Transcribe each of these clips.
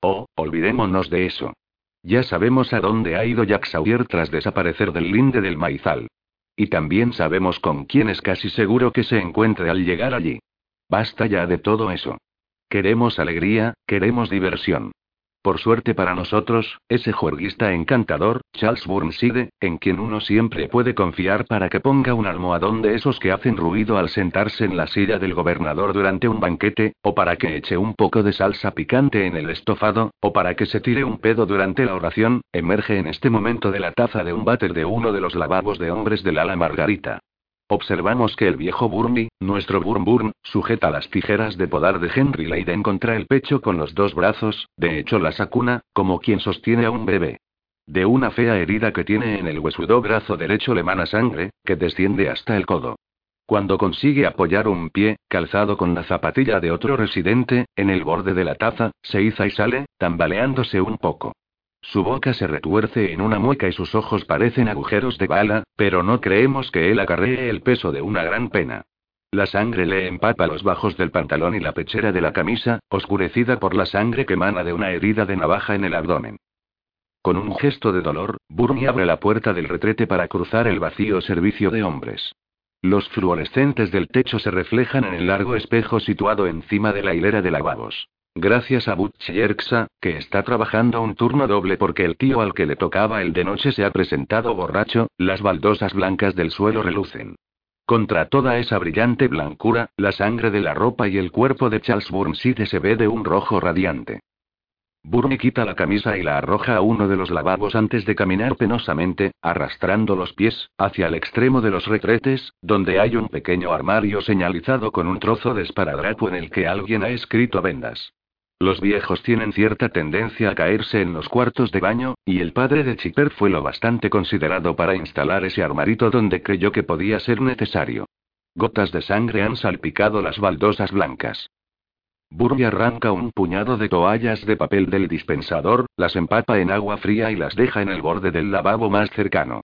Oh, olvidémonos de eso. Ya sabemos a dónde ha ido Jack Sawyer tras desaparecer del linde del maizal. Y también sabemos con quién es casi seguro que se encuentre al llegar allí. Basta ya de todo eso. Queremos alegría, queremos diversión. Por suerte para nosotros, ese juerguista encantador, Charles Burnside, en quien uno siempre puede confiar para que ponga un almohadón de esos que hacen ruido al sentarse en la silla del gobernador durante un banquete, o para que eche un poco de salsa picante en el estofado, o para que se tire un pedo durante la oración, emerge en este momento de la taza de un váter de uno de los lavabos de hombres del ala Margarita. Observamos que el viejo Burnley, nuestro Burn sujeta las tijeras de podar de Henry Leiden contra el pecho con los dos brazos, de hecho la sacuna, como quien sostiene a un bebé. De una fea herida que tiene en el huesudo brazo derecho le mana sangre, que desciende hasta el codo. Cuando consigue apoyar un pie, calzado con la zapatilla de otro residente, en el borde de la taza, se iza y sale, tambaleándose un poco. Su boca se retuerce en una mueca y sus ojos parecen agujeros de bala, pero no creemos que él acarree el peso de una gran pena. La sangre le empapa los bajos del pantalón y la pechera de la camisa, oscurecida por la sangre que emana de una herida de navaja en el abdomen. Con un gesto de dolor, Burnie abre la puerta del retrete para cruzar el vacío servicio de hombres. Los fluorescentes del techo se reflejan en el largo espejo situado encima de la hilera de lavabos. Gracias a Butch Yerxa, que está trabajando un turno doble porque el tío al que le tocaba el de noche se ha presentado borracho, las baldosas blancas del suelo relucen. Contra toda esa brillante blancura, la sangre de la ropa y el cuerpo de Charles Burnside se ve de un rojo radiante. Burnie quita la camisa y la arroja a uno de los lavabos antes de caminar penosamente, arrastrando los pies, hacia el extremo de los retretes, donde hay un pequeño armario señalizado con un trozo de esparadrapo en el que alguien ha escrito vendas. Los viejos tienen cierta tendencia a caerse en los cuartos de baño, y el padre de Chipper fue lo bastante considerado para instalar ese armarito donde creyó que podía ser necesario. Gotas de sangre han salpicado las baldosas blancas. Burby arranca un puñado de toallas de papel del dispensador, las empapa en agua fría y las deja en el borde del lavabo más cercano.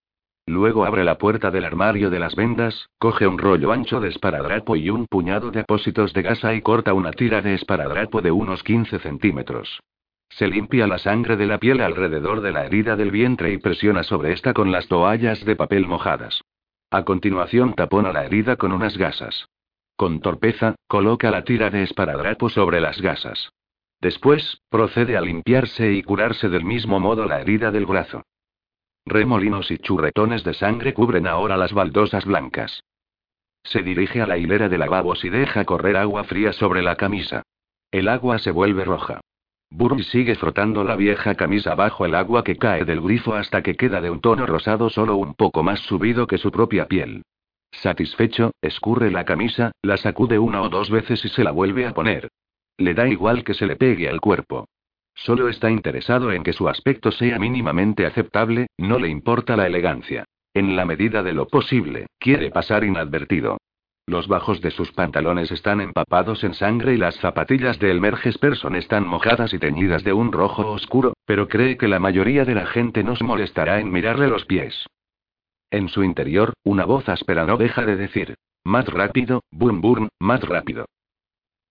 Luego abre la puerta del armario de las vendas, coge un rollo ancho de esparadrapo y un puñado de apósitos de gasa y corta una tira de esparadrapo de unos 15 centímetros. Se limpia la sangre de la piel alrededor de la herida del vientre y presiona sobre esta con las toallas de papel mojadas. A continuación tapona la herida con unas gasas. Con torpeza, coloca la tira de esparadrapo sobre las gasas. Después, procede a limpiarse y curarse del mismo modo la herida del brazo. Remolinos y churretones de sangre cubren ahora las baldosas blancas. Se dirige a la hilera de lavabos y deja correr agua fría sobre la camisa. El agua se vuelve roja. Burry sigue frotando la vieja camisa bajo el agua que cae del grifo hasta que queda de un tono rosado solo un poco más subido que su propia piel. Satisfecho, escurre la camisa, la sacude una o dos veces y se la vuelve a poner. Le da igual que se le pegue al cuerpo. Solo está interesado en que su aspecto sea mínimamente aceptable, no le importa la elegancia. En la medida de lo posible, quiere pasar inadvertido. Los bajos de sus pantalones están empapados en sangre y las zapatillas de Elmerges Person están mojadas y teñidas de un rojo oscuro, pero cree que la mayoría de la gente no se molestará en mirarle los pies. En su interior, una voz áspera no deja de decir: Más rápido, boom boom, más rápido.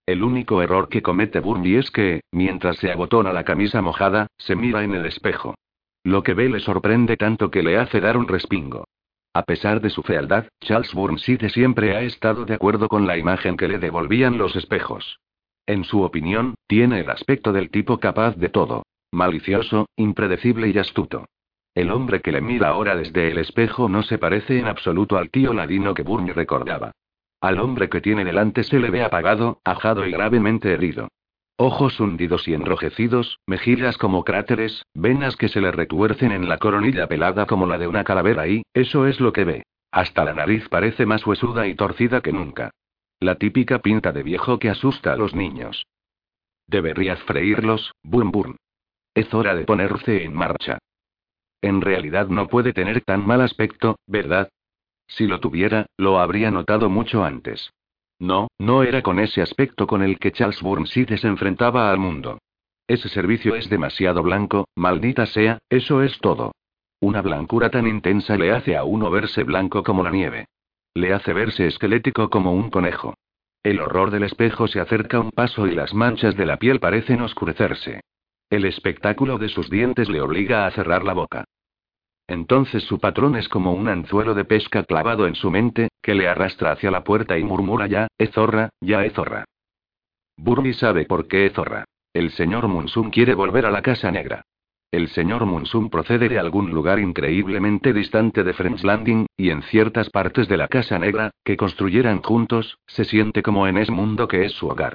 El único error que comete Burnley es que, mientras se abotona la camisa mojada, se mira en el espejo. Lo que ve le sorprende tanto que le hace dar un respingo. A pesar de su fealdad, Charles Burnside siempre ha estado de acuerdo con la imagen que le devolvían los espejos. En su opinión, tiene el aspecto del tipo capaz de todo. Malicioso, impredecible y astuto. El hombre que le mira ahora desde el espejo no se parece en absoluto al tío ladino que Burnley recordaba. Al hombre que tiene delante se le ve apagado, ajado y gravemente herido. Ojos hundidos y enrojecidos, mejillas como cráteres, venas que se le retuercen en la coronilla pelada como la de una calavera y, eso es lo que ve. Hasta la nariz parece más huesuda y torcida que nunca. La típica pinta de viejo que asusta a los niños. Deberías freírlos, Bum Bum. Es hora de ponerse en marcha. En realidad no puede tener tan mal aspecto, ¿verdad? Si lo tuviera, lo habría notado mucho antes. No, no era con ese aspecto con el que Charles Burnside se enfrentaba al mundo. Ese servicio es demasiado blanco, maldita sea, eso es todo. Una blancura tan intensa le hace a uno verse blanco como la nieve. Le hace verse esquelético como un conejo. El horror del espejo se acerca un paso y las manchas de la piel parecen oscurecerse. El espectáculo de sus dientes le obliga a cerrar la boca. Entonces su patrón es como un anzuelo de pesca clavado en su mente, que le arrastra hacia la puerta y murmura ya, es zorra, ya es zorra. Burby sabe por qué es zorra. El señor Munsum quiere volver a la Casa Negra. El señor Munsum procede de algún lugar increíblemente distante de French Landing, y en ciertas partes de la Casa Negra, que construyeran juntos, se siente como en ese mundo que es su hogar.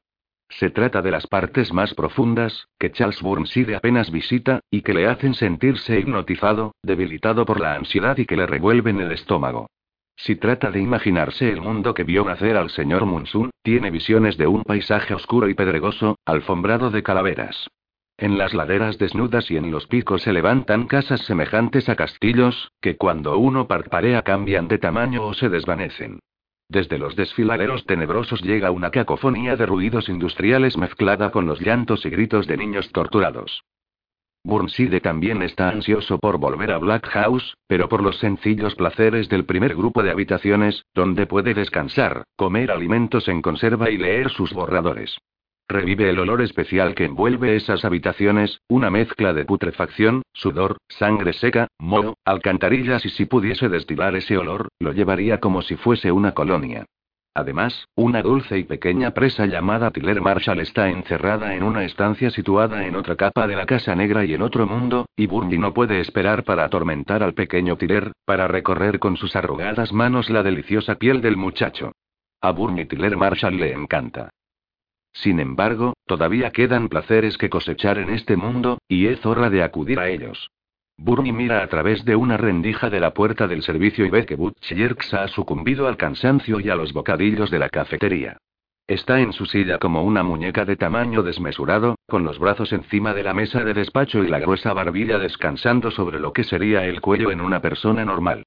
Se trata de las partes más profundas, que Charles Burnside apenas visita, y que le hacen sentirse hipnotizado, debilitado por la ansiedad y que le revuelven el estómago. Si trata de imaginarse el mundo que vio nacer al señor Munsun, tiene visiones de un paisaje oscuro y pedregoso, alfombrado de calaveras. En las laderas desnudas y en los picos se levantan casas semejantes a castillos, que cuando uno parparea cambian de tamaño o se desvanecen. Desde los desfiladeros tenebrosos llega una cacofonía de ruidos industriales mezclada con los llantos y gritos de niños torturados. Burnside también está ansioso por volver a Black House, pero por los sencillos placeres del primer grupo de habitaciones, donde puede descansar, comer alimentos en conserva y leer sus borradores. Revive el olor especial que envuelve esas habitaciones, una mezcla de putrefacción, sudor, sangre seca, moho, alcantarillas y si pudiese destilar ese olor, lo llevaría como si fuese una colonia. Además, una dulce y pequeña presa llamada Tiller Marshall está encerrada en una estancia situada en otra capa de la Casa Negra y en otro mundo, y Burnie no puede esperar para atormentar al pequeño Tiller, para recorrer con sus arrugadas manos la deliciosa piel del muchacho. A Burnie Tiller Marshall le encanta. Sin embargo, todavía quedan placeres que cosechar en este mundo, y es hora de acudir a ellos. Burnie mira a través de una rendija de la puerta del servicio y ve que Butch Yerks ha sucumbido al cansancio y a los bocadillos de la cafetería. Está en su silla como una muñeca de tamaño desmesurado, con los brazos encima de la mesa de despacho y la gruesa barbilla descansando sobre lo que sería el cuello en una persona normal.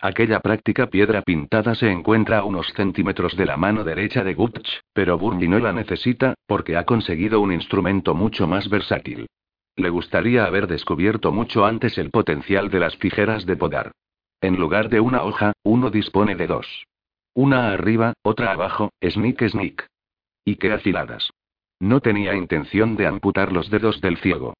Aquella práctica piedra pintada se encuentra a unos centímetros de la mano derecha de Gutch, pero Burnie no la necesita, porque ha conseguido un instrumento mucho más versátil. Le gustaría haber descubierto mucho antes el potencial de las tijeras de podar. En lugar de una hoja, uno dispone de dos. Una arriba, otra abajo, sneak sneak. Y qué afiladas. No tenía intención de amputar los dedos del ciego.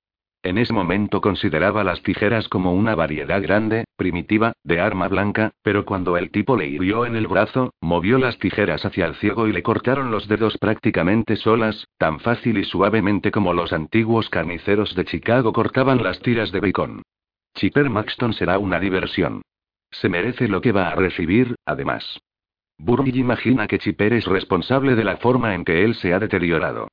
En ese momento consideraba las tijeras como una variedad grande, primitiva, de arma blanca, pero cuando el tipo le hirió en el brazo, movió las tijeras hacia el ciego y le cortaron los dedos prácticamente solas, tan fácil y suavemente como los antiguos carniceros de Chicago cortaban las tiras de bacon. Chipper Maxton será una diversión. Se merece lo que va a recibir, además. Burry imagina que Chipper es responsable de la forma en que él se ha deteriorado.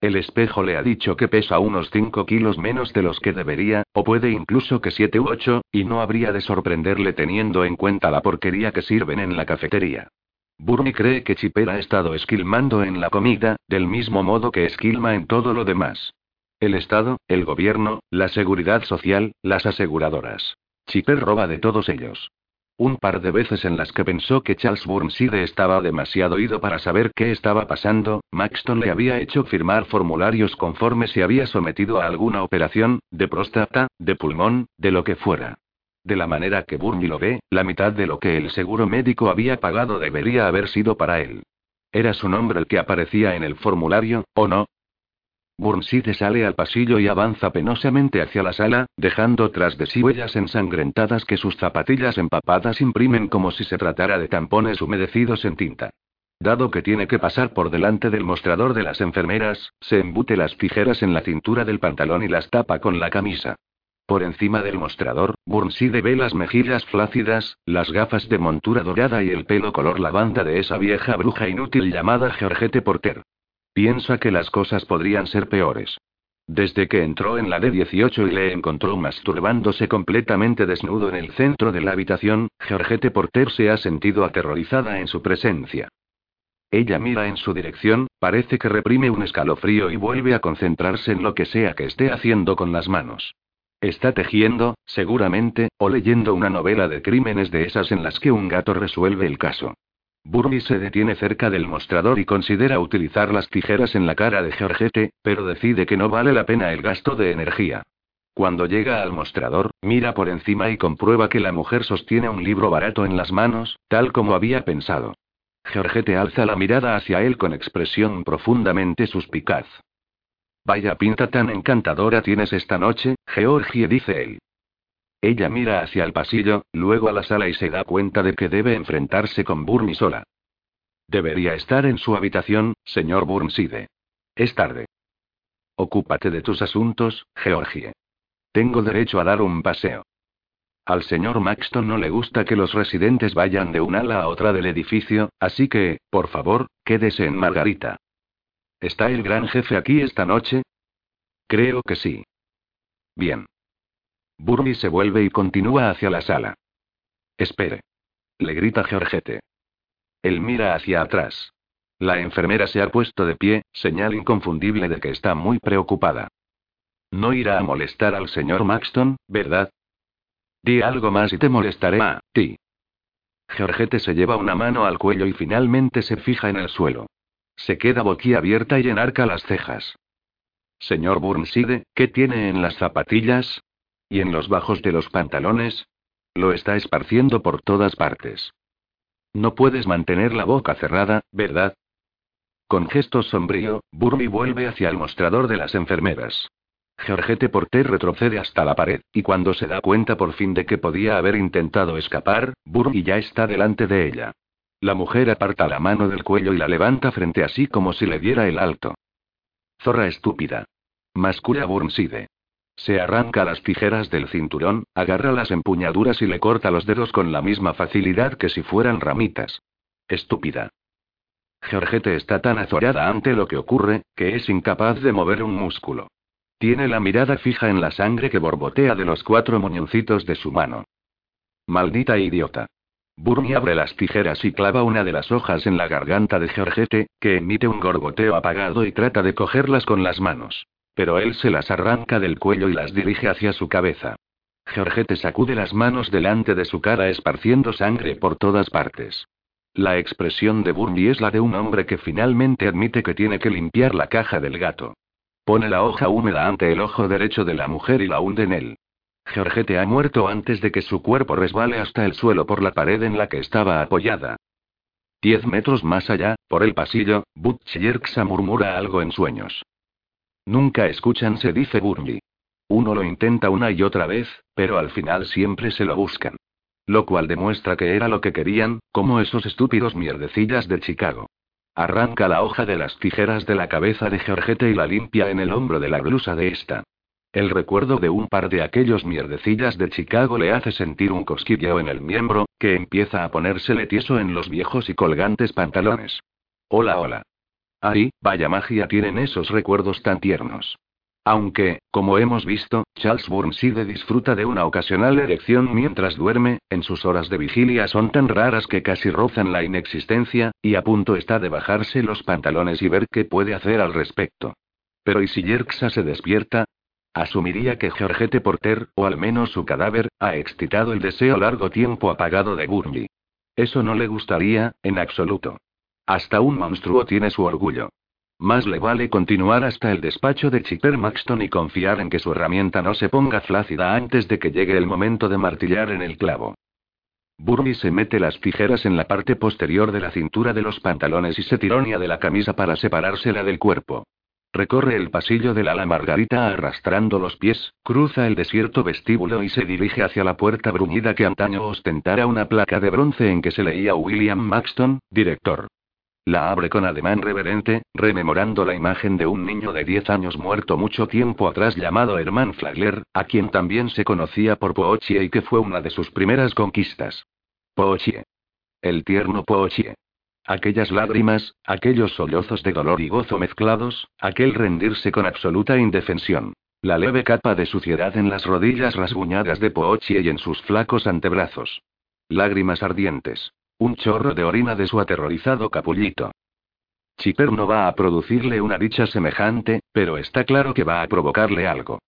El espejo le ha dicho que pesa unos 5 kilos menos de los que debería, o puede incluso que 7 u 8, y no habría de sorprenderle teniendo en cuenta la porquería que sirven en la cafetería. Burnie cree que Chipper ha estado esquilmando en la comida, del mismo modo que esquilma en todo lo demás. El Estado, el gobierno, la seguridad social, las aseguradoras. Chipper roba de todos ellos. Un par de veces en las que pensó que Charles Burnside estaba demasiado ido para saber qué estaba pasando, Maxton le había hecho firmar formularios conforme se había sometido a alguna operación, de próstata, de pulmón, de lo que fuera. De la manera que Burnie lo ve, la mitad de lo que el seguro médico había pagado debería haber sido para él. ¿Era su nombre el que aparecía en el formulario, o no? Burnside sale al pasillo y avanza penosamente hacia la sala, dejando tras de sí huellas ensangrentadas que sus zapatillas empapadas imprimen como si se tratara de tampones humedecidos en tinta. Dado que tiene que pasar por delante del mostrador de las enfermeras, se embute las tijeras en la cintura del pantalón y las tapa con la camisa. Por encima del mostrador, Burnside ve las mejillas flácidas, las gafas de montura dorada y el pelo color lavanda de esa vieja bruja inútil llamada Georgette Porter. Piensa que las cosas podrían ser peores. Desde que entró en la D18 y le encontró masturbándose completamente desnudo en el centro de la habitación, Georgette Porter se ha sentido aterrorizada en su presencia. Ella mira en su dirección, parece que reprime un escalofrío y vuelve a concentrarse en lo que sea que esté haciendo con las manos. Está tejiendo, seguramente, o leyendo una novela de crímenes de esas en las que un gato resuelve el caso. Burby se detiene cerca del mostrador y considera utilizar las tijeras en la cara de Georgette, pero decide que no vale la pena el gasto de energía. Cuando llega al mostrador, mira por encima y comprueba que la mujer sostiene un libro barato en las manos, tal como había pensado. Georgette alza la mirada hacia él con expresión profundamente suspicaz. Vaya pinta tan encantadora tienes esta noche, Georgie, dice él. Ella mira hacia el pasillo, luego a la sala y se da cuenta de que debe enfrentarse con Burnie sola. Debería estar en su habitación, señor Burnside. Es tarde. Ocúpate de tus asuntos, Georgie. Tengo derecho a dar un paseo. Al señor Maxton no le gusta que los residentes vayan de un ala a otra del edificio, así que, por favor, quédese en Margarita. ¿Está el gran jefe aquí esta noche? Creo que sí. Bien. Burby se vuelve y continúa hacia la sala. Espere. Le grita Georgette. Él mira hacia atrás. La enfermera se ha puesto de pie, señal inconfundible de que está muy preocupada. No irá a molestar al señor Maxton, ¿verdad? Di algo más y te molestaré a ti. Georgette se lleva una mano al cuello y finalmente se fija en el suelo. Se queda boquiabierta y enarca las cejas. Señor Burnside, ¿qué tiene en las zapatillas? ¿Y en los bajos de los pantalones? Lo está esparciendo por todas partes. No puedes mantener la boca cerrada, ¿verdad? Con gesto sombrío, Burby vuelve hacia el mostrador de las enfermeras. Georgette Porter retrocede hasta la pared, y cuando se da cuenta por fin de que podía haber intentado escapar, Burby ya está delante de ella. La mujer aparta la mano del cuello y la levanta frente a sí como si le diera el alto. Zorra estúpida. Mascula Burnside. Se arranca las tijeras del cinturón, agarra las empuñaduras y le corta los dedos con la misma facilidad que si fueran ramitas. Estúpida. Georgette está tan azorada ante lo que ocurre, que es incapaz de mover un músculo. Tiene la mirada fija en la sangre que borbotea de los cuatro moñoncitos de su mano. Maldita idiota. Burnie abre las tijeras y clava una de las hojas en la garganta de Georgette, que emite un gorgoteo apagado y trata de cogerlas con las manos. Pero él se las arranca del cuello y las dirige hacia su cabeza. Georgette sacude las manos delante de su cara esparciendo sangre por todas partes. La expresión de Burnie es la de un hombre que finalmente admite que tiene que limpiar la caja del gato. Pone la hoja húmeda ante el ojo derecho de la mujer y la hunde en él. Georgette ha muerto antes de que su cuerpo resbale hasta el suelo por la pared en la que estaba apoyada. Diez metros más allá, por el pasillo, Butch Yerxa murmura algo en sueños. Nunca escuchan, se dice Burnley. Uno lo intenta una y otra vez, pero al final siempre se lo buscan. Lo cual demuestra que era lo que querían, como esos estúpidos mierdecillas de Chicago. Arranca la hoja de las tijeras de la cabeza de Georgette y la limpia en el hombro de la blusa de esta. El recuerdo de un par de aquellos mierdecillas de Chicago le hace sentir un cosquilleo en el miembro, que empieza a ponérsele tieso en los viejos y colgantes pantalones. Hola, hola. Ay, vaya magia tienen esos recuerdos tan tiernos. Aunque, como hemos visto, Charles Burnside disfruta de una ocasional erección mientras duerme, en sus horas de vigilia son tan raras que casi rozan la inexistencia, y a punto está de bajarse los pantalones y ver qué puede hacer al respecto. Pero ¿y si Yerxa se despierta? Asumiría que Georgette Porter, o al menos su cadáver, ha excitado el deseo largo tiempo apagado de Burnley. Eso no le gustaría, en absoluto. Hasta un monstruo tiene su orgullo. Más le vale continuar hasta el despacho de Chipper Maxton y confiar en que su herramienta no se ponga flácida antes de que llegue el momento de martillar en el clavo. Burnley se mete las tijeras en la parte posterior de la cintura de los pantalones y se tironia de la camisa para separársela del cuerpo. Recorre el pasillo de la Margarita arrastrando los pies, cruza el desierto vestíbulo y se dirige hacia la puerta bruñida que antaño ostentara una placa de bronce en que se leía William Maxton, director. La abre con ademán reverente, rememorando la imagen de un niño de 10 años muerto mucho tiempo atrás llamado Herman Flagler, a quien también se conocía por Poochie y que fue una de sus primeras conquistas. Poochie. El tierno Poochie. Aquellas lágrimas, aquellos sollozos de dolor y gozo mezclados, aquel rendirse con absoluta indefensión. La leve capa de suciedad en las rodillas rasguñadas de Poochie y en sus flacos antebrazos. Lágrimas ardientes. Un chorro de orina de su aterrorizado capullito. Chipper no va a producirle una dicha semejante, pero está claro que va a provocarle algo.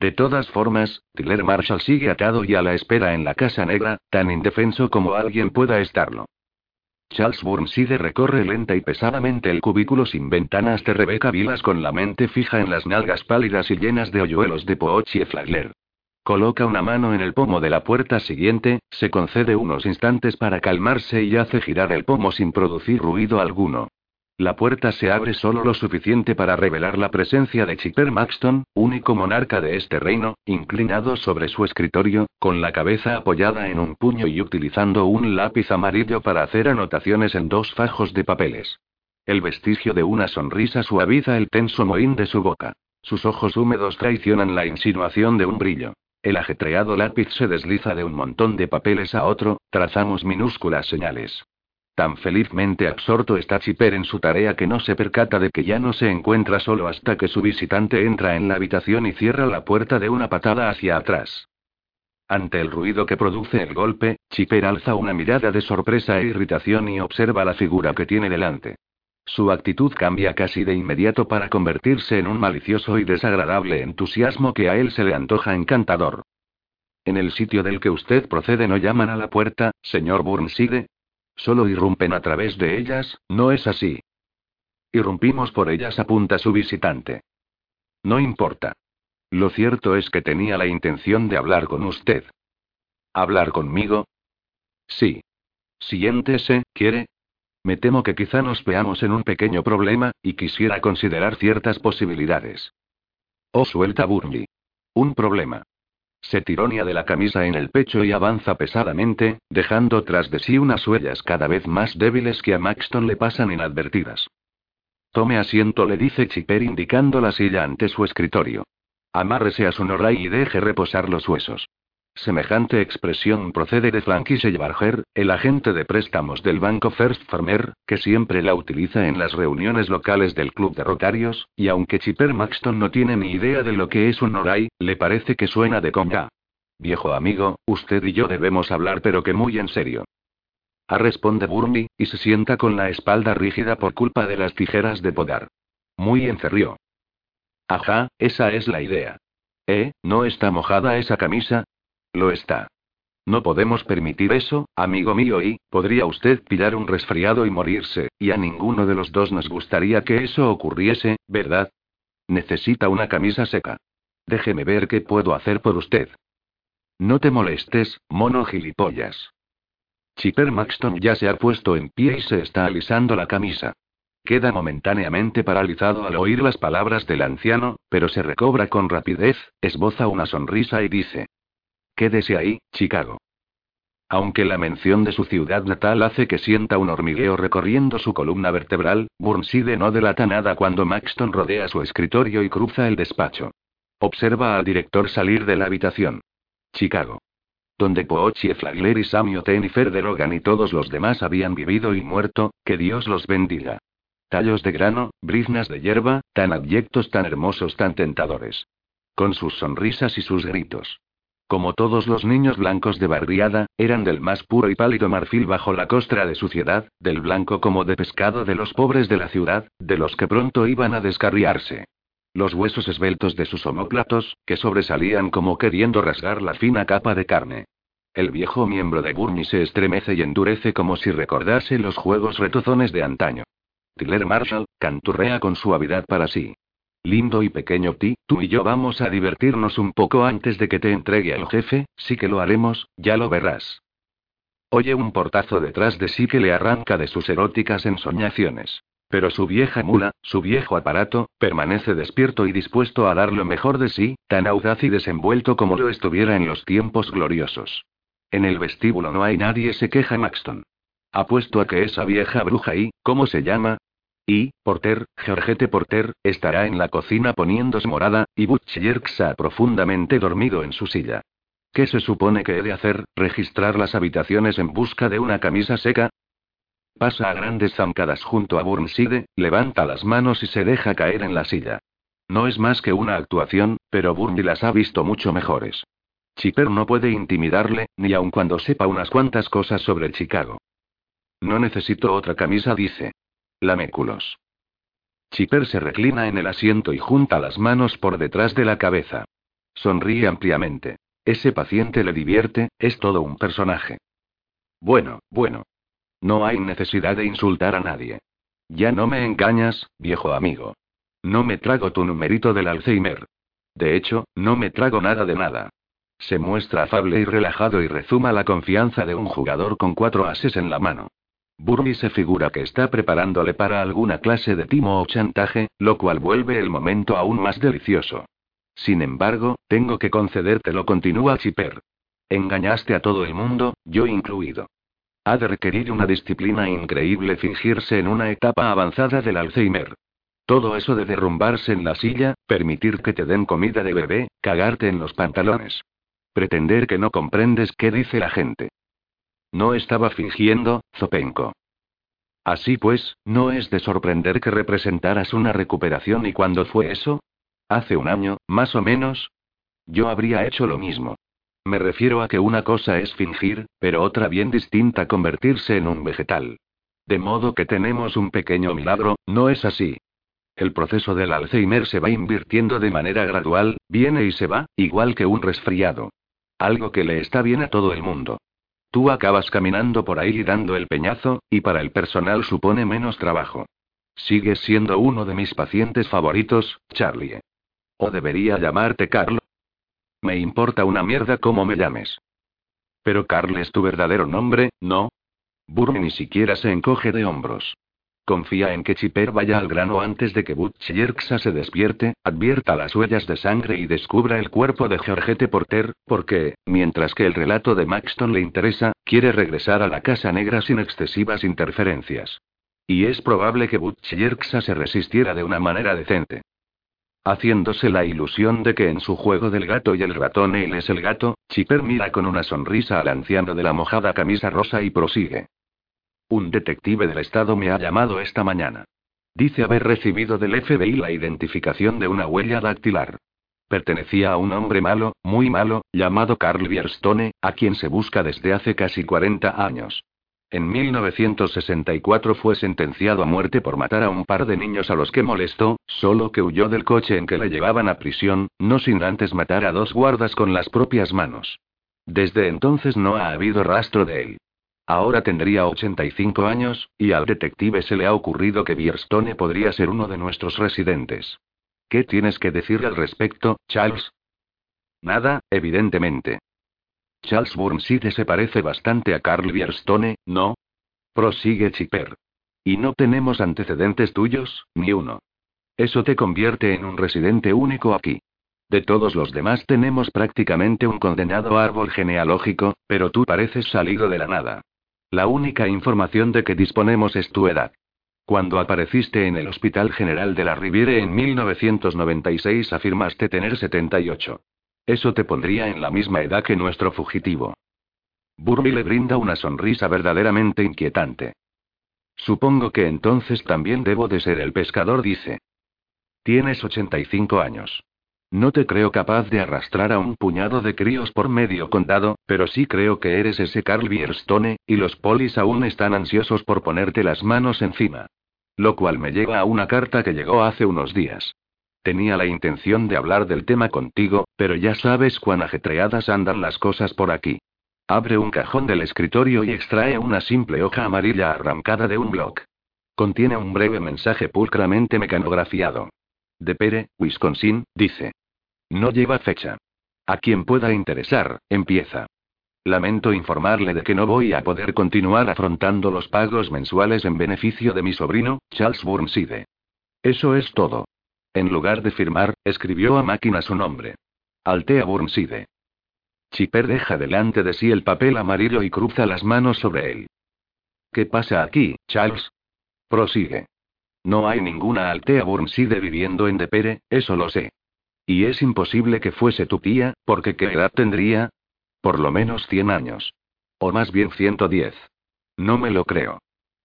De todas formas, Tiller Marshall sigue atado y a la espera en la Casa Negra, tan indefenso como alguien pueda estarlo. Charles Burnside recorre lenta y pesadamente el cubículo sin ventanas de Rebecca Vilas con la mente fija en las nalgas pálidas y llenas de hoyuelos de Pooch y Flagler. Coloca una mano en el pomo de la puerta siguiente, se concede unos instantes para calmarse y hace girar el pomo sin producir ruido alguno. La puerta se abre solo lo suficiente para revelar la presencia de Chipper Maxton, único monarca de este reino, inclinado sobre su escritorio, con la cabeza apoyada en un puño y utilizando un lápiz amarillo para hacer anotaciones en dos fajos de papeles. El vestigio de una sonrisa suaviza el tenso mohín de su boca. Sus ojos húmedos traicionan la insinuación de un brillo. El ajetreado lápiz se desliza de un montón de papeles a otro, trazamos minúsculas señales. Tan felizmente absorto está Chipper en su tarea que no se percata de que ya no se encuentra solo hasta que su visitante entra en la habitación y cierra la puerta de una patada hacia atrás. Ante el ruido que produce el golpe, Chipper alza una mirada de sorpresa e irritación y observa la figura que tiene delante. Su actitud cambia casi de inmediato para convertirse en un malicioso y desagradable entusiasmo que a él se le antoja encantador. En el sitio del que usted procede no llaman a la puerta, señor Burnside, Solo irrumpen a través de ellas, ¿no es así? Irrumpimos por ellas, apunta su visitante. No importa. Lo cierto es que tenía la intención de hablar con usted. ¿Hablar conmigo? Sí. Siéntese, ¿quiere? Me temo que quizá nos veamos en un pequeño problema, y quisiera considerar ciertas posibilidades. Oh, suelta Burnley. Un problema. Se tironea de la camisa en el pecho y avanza pesadamente, dejando tras de sí unas huellas cada vez más débiles que a Maxton le pasan inadvertidas. Tome asiento, le dice Chipper indicando la silla ante su escritorio. Amárrese a su noray y deje reposar los huesos. Semejante expresión procede de Frankie Barger, el agente de préstamos del banco First Farmer, que siempre la utiliza en las reuniones locales del club de rotarios, y aunque Chipper Maxton no tiene ni idea de lo que es un Noray, le parece que suena de conga. Viejo amigo, usted y yo debemos hablar pero que muy en serio. A responde Burmy, y se sienta con la espalda rígida por culpa de las tijeras de podar. Muy encerrió. Ajá, esa es la idea. ¿Eh? ¿No está mojada esa camisa? Lo está. No podemos permitir eso, amigo mío, y, podría usted pillar un resfriado y morirse, y a ninguno de los dos nos gustaría que eso ocurriese, ¿verdad? Necesita una camisa seca. Déjeme ver qué puedo hacer por usted. No te molestes, mono gilipollas. Chipper Maxton ya se ha puesto en pie y se está alisando la camisa. Queda momentáneamente paralizado al oír las palabras del anciano, pero se recobra con rapidez, esboza una sonrisa y dice: Quédese ahí, Chicago. Aunque la mención de su ciudad natal hace que sienta un hormigueo recorriendo su columna vertebral, Burnside no delata nada cuando Maxton rodea su escritorio y cruza el despacho. Observa al director salir de la habitación. Chicago. Donde Poochie Flagler y Samio Tenifer de Logan y todos los demás habían vivido y muerto, que Dios los bendiga. Tallos de grano, briznas de hierba, tan abyectos, tan hermosos, tan tentadores. Con sus sonrisas y sus gritos. Como todos los niños blancos de barriada, eran del más puro y pálido marfil bajo la costra de suciedad, del blanco como de pescado de los pobres de la ciudad, de los que pronto iban a descarriarse. Los huesos esbeltos de sus omóplatos, que sobresalían como queriendo rasgar la fina capa de carne. El viejo miembro de Burnie se estremece y endurece como si recordase los juegos retozones de antaño. Tiller Marshall, canturrea con suavidad para sí. Lindo y pequeño Ti, tú y yo vamos a divertirnos un poco antes de que te entregue al jefe, sí que lo haremos, ya lo verás. Oye un portazo detrás de sí que le arranca de sus eróticas ensoñaciones. Pero su vieja mula, su viejo aparato, permanece despierto y dispuesto a dar lo mejor de sí, tan audaz y desenvuelto como lo estuviera en los tiempos gloriosos. En el vestíbulo no hay nadie, se queja Maxton. Apuesto a que esa vieja bruja y, ¿cómo se llama? Y, Porter, Georgette Porter, estará en la cocina poniéndose morada, y Butch Yerxa profundamente dormido en su silla. ¿Qué se supone que he de hacer? ¿Registrar las habitaciones en busca de una camisa seca? Pasa a grandes zancadas junto a Burnside, levanta las manos y se deja caer en la silla. No es más que una actuación, pero Burnley las ha visto mucho mejores. Chipper no puede intimidarle, ni aun cuando sepa unas cuantas cosas sobre Chicago. No necesito otra camisa, dice. Laméculos. Chipper se reclina en el asiento y junta las manos por detrás de la cabeza. Sonríe ampliamente. Ese paciente le divierte, es todo un personaje. Bueno, bueno. No hay necesidad de insultar a nadie. Ya no me engañas, viejo amigo. No me trago tu numerito del Alzheimer. De hecho, no me trago nada de nada. Se muestra afable y relajado y rezuma la confianza de un jugador con cuatro ases en la mano. Burby se figura que está preparándole para alguna clase de timo o chantaje, lo cual vuelve el momento aún más delicioso. Sin embargo, tengo que concedértelo, continúa Chipper. Engañaste a todo el mundo, yo incluido. Ha de requerir una disciplina increíble fingirse en una etapa avanzada del Alzheimer. Todo eso de derrumbarse en la silla, permitir que te den comida de bebé, cagarte en los pantalones. Pretender que no comprendes qué dice la gente. No estaba fingiendo, Zopenko. Así pues, no es de sorprender que representaras una recuperación y cuándo fue eso? Hace un año, más o menos. Yo habría hecho lo mismo. Me refiero a que una cosa es fingir, pero otra bien distinta convertirse en un vegetal. De modo que tenemos un pequeño milagro, ¿no es así? El proceso del Alzheimer se va invirtiendo de manera gradual, viene y se va, igual que un resfriado. Algo que le está bien a todo el mundo. Tú acabas caminando por ahí y dando el peñazo, y para el personal supone menos trabajo. Sigues siendo uno de mis pacientes favoritos, Charlie. ¿O debería llamarte Carl? Me importa una mierda cómo me llames. Pero Carl es tu verdadero nombre, ¿no? Burme ni siquiera se encoge de hombros. Confía en que Chipper vaya al grano antes de que Butch Yerxa se despierte, advierta las huellas de sangre y descubra el cuerpo de Georgette Porter, porque, mientras que el relato de Maxton le interesa, quiere regresar a la Casa Negra sin excesivas interferencias. Y es probable que Butch Yerxa se resistiera de una manera decente. Haciéndose la ilusión de que en su juego del gato y el ratón él es el gato, Chipper mira con una sonrisa al anciano de la mojada camisa rosa y prosigue. Un detective del Estado me ha llamado esta mañana. Dice haber recibido del FBI la identificación de una huella dactilar. Pertenecía a un hombre malo, muy malo, llamado Carl Bierstone, a quien se busca desde hace casi 40 años. En 1964 fue sentenciado a muerte por matar a un par de niños a los que molestó, solo que huyó del coche en que le llevaban a prisión, no sin antes matar a dos guardas con las propias manos. Desde entonces no ha habido rastro de él. Ahora tendría 85 años, y al detective se le ha ocurrido que Bierstone podría ser uno de nuestros residentes. ¿Qué tienes que decir al respecto, Charles? Nada, evidentemente. Charles Burnside se parece bastante a Carl Bierstone, ¿no? Prosigue Chipper. Y no tenemos antecedentes tuyos, ni uno. Eso te convierte en un residente único aquí. De todos los demás tenemos prácticamente un condenado árbol genealógico, pero tú pareces salido de la nada. La única información de que disponemos es tu edad. Cuando apareciste en el Hospital General de la Riviere en 1996 afirmaste tener 78. Eso te pondría en la misma edad que nuestro fugitivo. Burby le brinda una sonrisa verdaderamente inquietante. Supongo que entonces también debo de ser el pescador, dice. Tienes 85 años. No te creo capaz de arrastrar a un puñado de críos por medio condado, pero sí creo que eres ese Carl Bierstone, y los polis aún están ansiosos por ponerte las manos encima. Lo cual me lleva a una carta que llegó hace unos días. Tenía la intención de hablar del tema contigo, pero ya sabes cuán ajetreadas andan las cosas por aquí. Abre un cajón del escritorio y extrae una simple hoja amarilla arrancada de un blog. Contiene un breve mensaje pulcramente mecanografiado. De Pere, Wisconsin, dice. No lleva fecha. A quien pueda interesar, empieza. Lamento informarle de que no voy a poder continuar afrontando los pagos mensuales en beneficio de mi sobrino, Charles Burnside. Eso es todo. En lugar de firmar, escribió a máquina su nombre. Altea Burnside. Chipper deja delante de sí el papel amarillo y cruza las manos sobre él. ¿Qué pasa aquí, Charles? Prosigue. No hay ninguna Altea Burnside viviendo en Depere, eso lo sé. Y es imposible que fuese tu tía, porque ¿qué edad tendría? Por lo menos 100 años. O más bien 110. No me lo creo.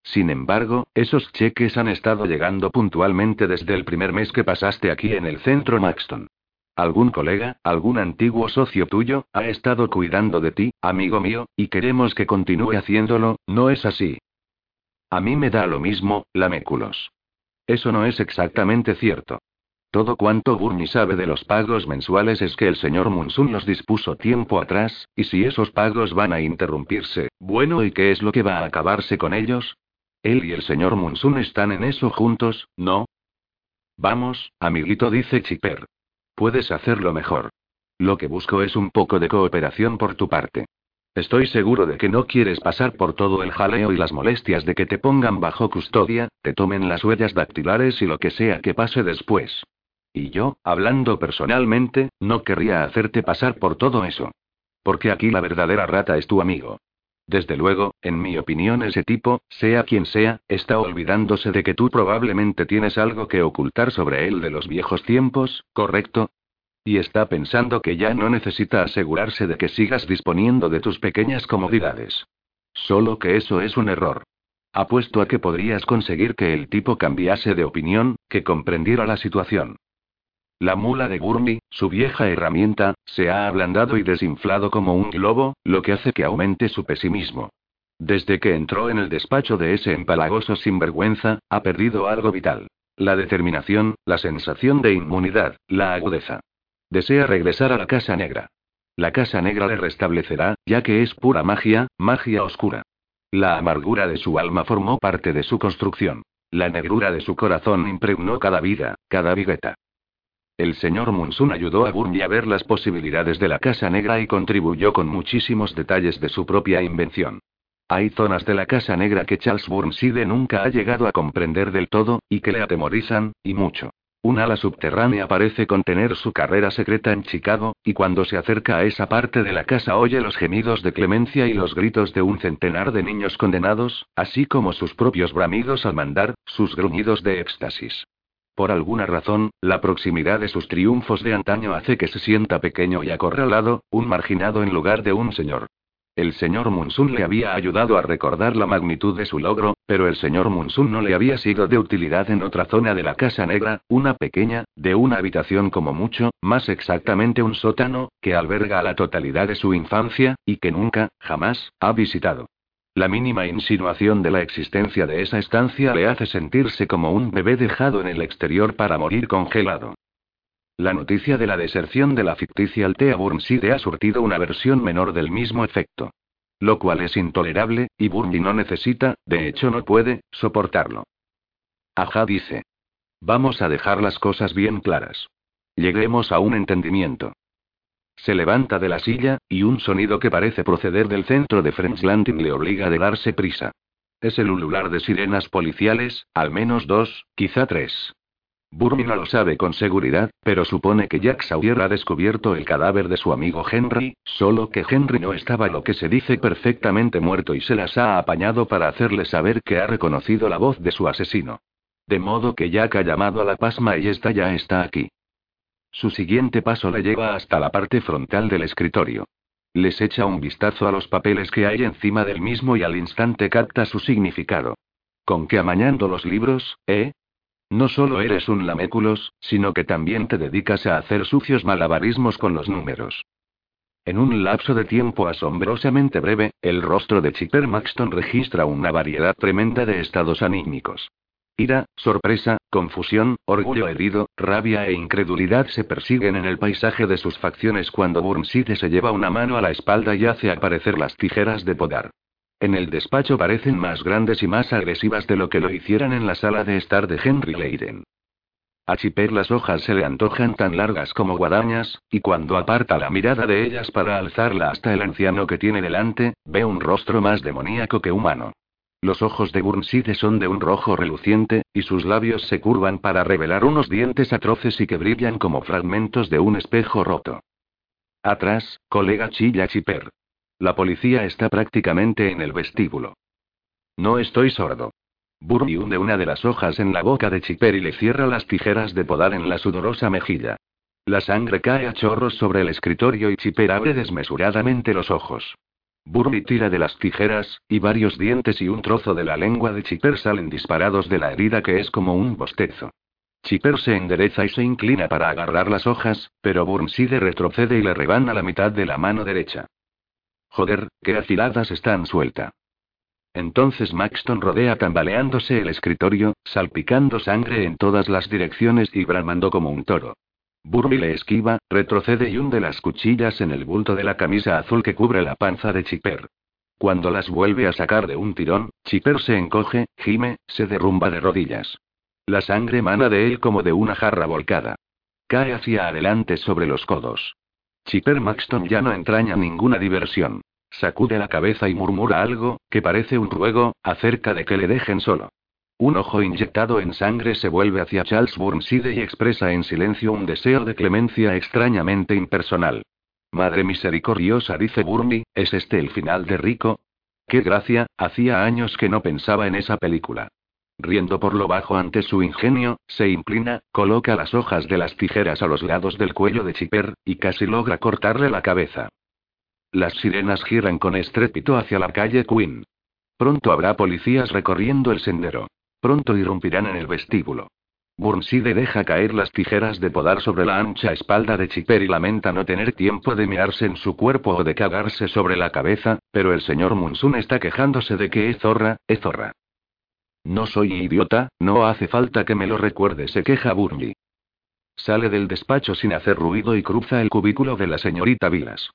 Sin embargo, esos cheques han estado llegando puntualmente desde el primer mes que pasaste aquí en el centro Maxton. Algún colega, algún antiguo socio tuyo, ha estado cuidando de ti, amigo mío, y queremos que continúe haciéndolo, ¿no es así? A mí me da lo mismo, laméculos. Eso no es exactamente cierto. Todo cuanto Burnie sabe de los pagos mensuales es que el señor Munsun los dispuso tiempo atrás, y si esos pagos van a interrumpirse, bueno, ¿y qué es lo que va a acabarse con ellos? Él y el señor Munsun están en eso juntos, ¿no? Vamos, amiguito, dice Chipper. Puedes hacerlo mejor. Lo que busco es un poco de cooperación por tu parte. Estoy seguro de que no quieres pasar por todo el jaleo y las molestias de que te pongan bajo custodia, te tomen las huellas dactilares y lo que sea que pase después. Y yo, hablando personalmente, no querría hacerte pasar por todo eso. Porque aquí la verdadera rata es tu amigo. Desde luego, en mi opinión ese tipo, sea quien sea, está olvidándose de que tú probablemente tienes algo que ocultar sobre él de los viejos tiempos, ¿correcto? Y está pensando que ya no necesita asegurarse de que sigas disponiendo de tus pequeñas comodidades. Solo que eso es un error. Apuesto a que podrías conseguir que el tipo cambiase de opinión, que comprendiera la situación. La mula de Gurney, su vieja herramienta, se ha ablandado y desinflado como un globo, lo que hace que aumente su pesimismo. Desde que entró en el despacho de ese empalagoso sinvergüenza, ha perdido algo vital. La determinación, la sensación de inmunidad, la agudeza. Desea regresar a la Casa Negra. La Casa Negra le restablecerá, ya que es pura magia, magia oscura. La amargura de su alma formó parte de su construcción. La negrura de su corazón impregnó cada vida, cada vigueta. El señor Munsun ayudó a Burnie a ver las posibilidades de la Casa Negra y contribuyó con muchísimos detalles de su propia invención. Hay zonas de la Casa Negra que Charles Burnside nunca ha llegado a comprender del todo, y que le atemorizan, y mucho. Un ala subterránea parece contener su carrera secreta en Chicago, y cuando se acerca a esa parte de la casa oye los gemidos de clemencia y los gritos de un centenar de niños condenados, así como sus propios bramidos al mandar, sus gruñidos de éxtasis. Por alguna razón, la proximidad de sus triunfos de antaño hace que se sienta pequeño y acorralado, un marginado en lugar de un señor. El señor Munsun le había ayudado a recordar la magnitud de su logro, pero el señor Munsun no le había sido de utilidad en otra zona de la Casa Negra, una pequeña, de una habitación como mucho, más exactamente un sótano, que alberga la totalidad de su infancia, y que nunca, jamás, ha visitado. La mínima insinuación de la existencia de esa estancia le hace sentirse como un bebé dejado en el exterior para morir congelado. La noticia de la deserción de la ficticia Altea Burnside ha surtido una versión menor del mismo efecto. Lo cual es intolerable, y Burnley no necesita, de hecho no puede, soportarlo. Ajá dice. Vamos a dejar las cosas bien claras. Lleguemos a un entendimiento. Se levanta de la silla, y un sonido que parece proceder del centro de French Landing le obliga a darse prisa. Es el ulular de sirenas policiales, al menos dos, quizá tres. Burmy no lo sabe con seguridad, pero supone que Jack Sawyer ha descubierto el cadáver de su amigo Henry, solo que Henry no estaba lo que se dice perfectamente muerto y se las ha apañado para hacerle saber que ha reconocido la voz de su asesino. De modo que Jack ha llamado a la pasma y esta ya está aquí. Su siguiente paso le lleva hasta la parte frontal del escritorio. Les echa un vistazo a los papeles que hay encima del mismo y al instante capta su significado. ¿Con qué amañando los libros, eh? No solo eres un laméculos, sino que también te dedicas a hacer sucios malabarismos con los números. En un lapso de tiempo asombrosamente breve, el rostro de Chipper Maxton registra una variedad tremenda de estados anímicos. Ira, sorpresa, confusión, orgullo herido, rabia e incredulidad se persiguen en el paisaje de sus facciones cuando Burnside se lleva una mano a la espalda y hace aparecer las tijeras de podar. En el despacho parecen más grandes y más agresivas de lo que lo hicieran en la sala de estar de Henry Leiden. A Chipper las hojas se le antojan tan largas como guadañas, y cuando aparta la mirada de ellas para alzarla hasta el anciano que tiene delante, ve un rostro más demoníaco que humano. Los ojos de Burnside son de un rojo reluciente, y sus labios se curvan para revelar unos dientes atroces y que brillan como fragmentos de un espejo roto. Atrás, colega chilla Chipper. La policía está prácticamente en el vestíbulo. No estoy sordo. Burnie hunde una de las hojas en la boca de Chipper y le cierra las tijeras de podar en la sudorosa mejilla. La sangre cae a chorros sobre el escritorio y Chipper abre desmesuradamente los ojos. Burnie tira de las tijeras, y varios dientes y un trozo de la lengua de Chipper salen disparados de la herida que es como un bostezo. Chipper se endereza y se inclina para agarrar las hojas, pero Burnside retrocede y le rebana la mitad de la mano derecha. Joder, qué afiladas están suelta. Entonces Maxton rodea tambaleándose el escritorio, salpicando sangre en todas las direcciones y bramando como un toro. Burby le esquiva, retrocede y hunde las cuchillas en el bulto de la camisa azul que cubre la panza de Chipper. Cuando las vuelve a sacar de un tirón, Chipper se encoge, gime, se derrumba de rodillas. La sangre mana de él como de una jarra volcada. Cae hacia adelante sobre los codos. Chipper Maxton ya no entraña ninguna diversión. Sacude la cabeza y murmura algo, que parece un ruego, acerca de que le dejen solo. Un ojo inyectado en sangre se vuelve hacia Charles Burnside y expresa en silencio un deseo de clemencia extrañamente impersonal. Madre misericordiosa, dice Burnley, ¿es este el final de Rico? ¡Qué gracia! Hacía años que no pensaba en esa película. Riendo por lo bajo ante su ingenio, se inclina, coloca las hojas de las tijeras a los lados del cuello de Chipper, y casi logra cortarle la cabeza. Las sirenas giran con estrépito hacia la calle Queen. Pronto habrá policías recorriendo el sendero. Pronto irrumpirán en el vestíbulo. Burnside deja caer las tijeras de podar sobre la ancha espalda de Chipper y lamenta no tener tiempo de mearse en su cuerpo o de cagarse sobre la cabeza, pero el señor Munsun está quejándose de que es zorra, es zorra. No soy idiota, no hace falta que me lo recuerde, se queja Burnley. Sale del despacho sin hacer ruido y cruza el cubículo de la señorita Vilas.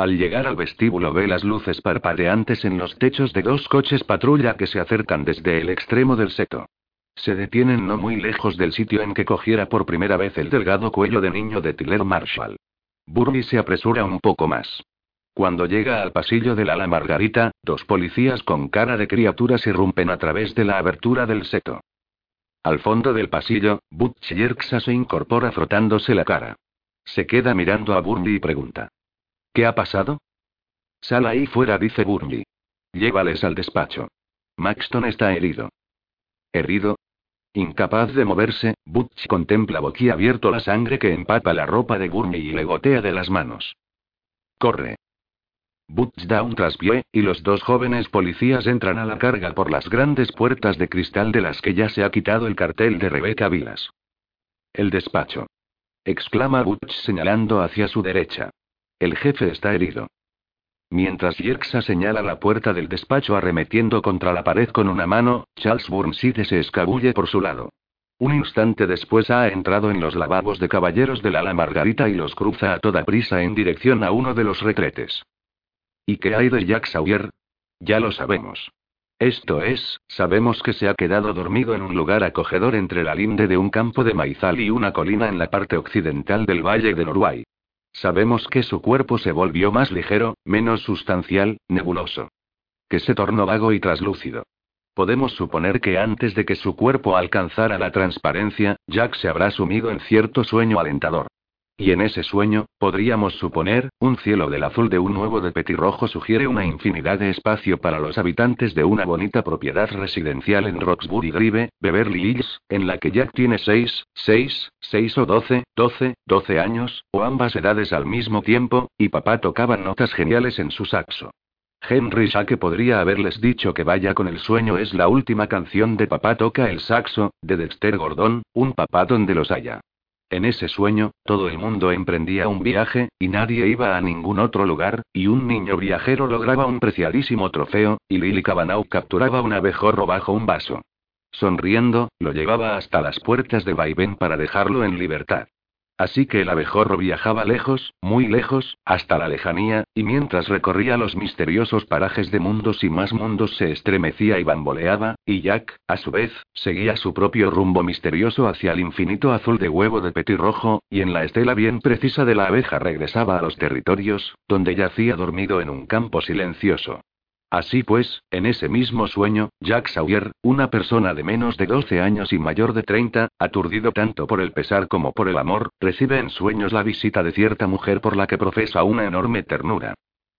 Al llegar al vestíbulo ve las luces parpadeantes en los techos de dos coches patrulla que se acercan desde el extremo del seto. Se detienen no muy lejos del sitio en que cogiera por primera vez el delgado cuello de niño de Tiller Marshall. Burnley se apresura un poco más. Cuando llega al pasillo de la Margarita, dos policías con cara de criaturas irrumpen a través de la abertura del seto. Al fondo del pasillo, Butch Yerxa se incorpora frotándose la cara. Se queda mirando a Burnley y pregunta. ¿Qué ha pasado? Sal ahí fuera, dice Burnley. Llévales al despacho. Maxton está herido. ¿Herido? Incapaz de moverse, Butch contempla boquiabierto la sangre que empapa la ropa de Burnley y le gotea de las manos. Corre. Butch da un traspié, y los dos jóvenes policías entran a la carga por las grandes puertas de cristal de las que ya se ha quitado el cartel de Rebecca Vilas. El despacho. Exclama Butch señalando hacia su derecha. El jefe está herido. Mientras Yerxa señala la puerta del despacho arremetiendo contra la pared con una mano, Charles Burnside se escabulle por su lado. Un instante después ha entrado en los lavabos de caballeros de la Margarita y los cruza a toda prisa en dirección a uno de los retretes. ¿Y qué hay de Jack Sawyer? Ya lo sabemos. Esto es, sabemos que se ha quedado dormido en un lugar acogedor entre la linde de un campo de maizal y una colina en la parte occidental del valle de Norway. Sabemos que su cuerpo se volvió más ligero, menos sustancial, nebuloso. Que se tornó vago y traslúcido. Podemos suponer que antes de que su cuerpo alcanzara la transparencia, Jack se habrá sumido en cierto sueño alentador. Y en ese sueño, podríamos suponer, un cielo del azul de un nuevo de petirrojo sugiere una infinidad de espacio para los habitantes de una bonita propiedad residencial en Roxbury Drive, Beverly Hills, en la que Jack tiene seis, seis, seis o doce, doce, doce años, o ambas edades al mismo tiempo, y papá tocaba notas geniales en su saxo. Henry Shake podría haberles dicho que Vaya con el sueño es la última canción de Papá toca el saxo, de Dexter Gordon, un papá donde los haya. En ese sueño, todo el mundo emprendía un viaje, y nadie iba a ningún otro lugar, y un niño viajero lograba un preciadísimo trofeo, y Lily Cabanau capturaba un abejorro bajo un vaso. Sonriendo, lo llevaba hasta las puertas de Vaivén para dejarlo en libertad. Así que el abejorro viajaba lejos, muy lejos, hasta la lejanía, y mientras recorría los misteriosos parajes de mundos y más mundos se estremecía y bamboleaba, y Jack, a su vez, seguía su propio rumbo misterioso hacia el infinito azul de huevo de petirrojo, y en la estela bien precisa de la abeja regresaba a los territorios, donde yacía dormido en un campo silencioso. Así pues, en ese mismo sueño, Jack Sawyer, una persona de menos de 12 años y mayor de 30, aturdido tanto por el pesar como por el amor, recibe en sueños la visita de cierta mujer por la que profesa una enorme ternura.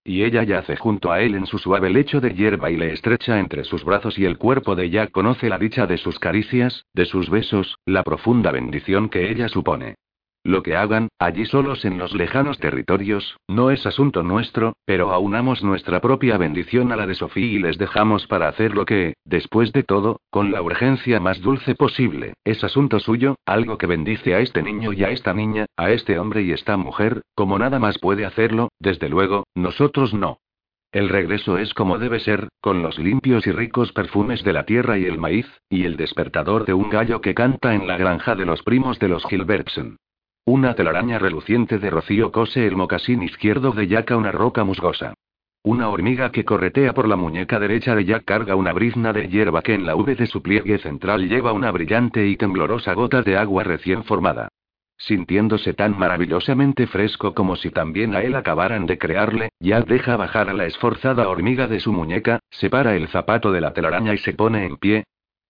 Y ella yace junto a él en su suave lecho de hierba y le estrecha entre sus brazos y el cuerpo de Jack conoce la dicha de sus caricias, de sus besos, la profunda bendición que ella supone. Lo que hagan, allí solos en los lejanos territorios, no es asunto nuestro, pero aunamos nuestra propia bendición a la de Sofía y les dejamos para hacer lo que, después de todo, con la urgencia más dulce posible, es asunto suyo, algo que bendice a este niño y a esta niña, a este hombre y esta mujer, como nada más puede hacerlo, desde luego, nosotros no. El regreso es como debe ser, con los limpios y ricos perfumes de la tierra y el maíz, y el despertador de un gallo que canta en la granja de los primos de los Gilbertson. Una telaraña reluciente de rocío cose el mocasín izquierdo de Jack a una roca musgosa. Una hormiga que corretea por la muñeca derecha de Jack carga una brizna de hierba que en la V de su pliegue central lleva una brillante y temblorosa gota de agua recién formada. Sintiéndose tan maravillosamente fresco como si también a él acabaran de crearle, Jack deja bajar a la esforzada hormiga de su muñeca, separa el zapato de la telaraña y se pone en pie.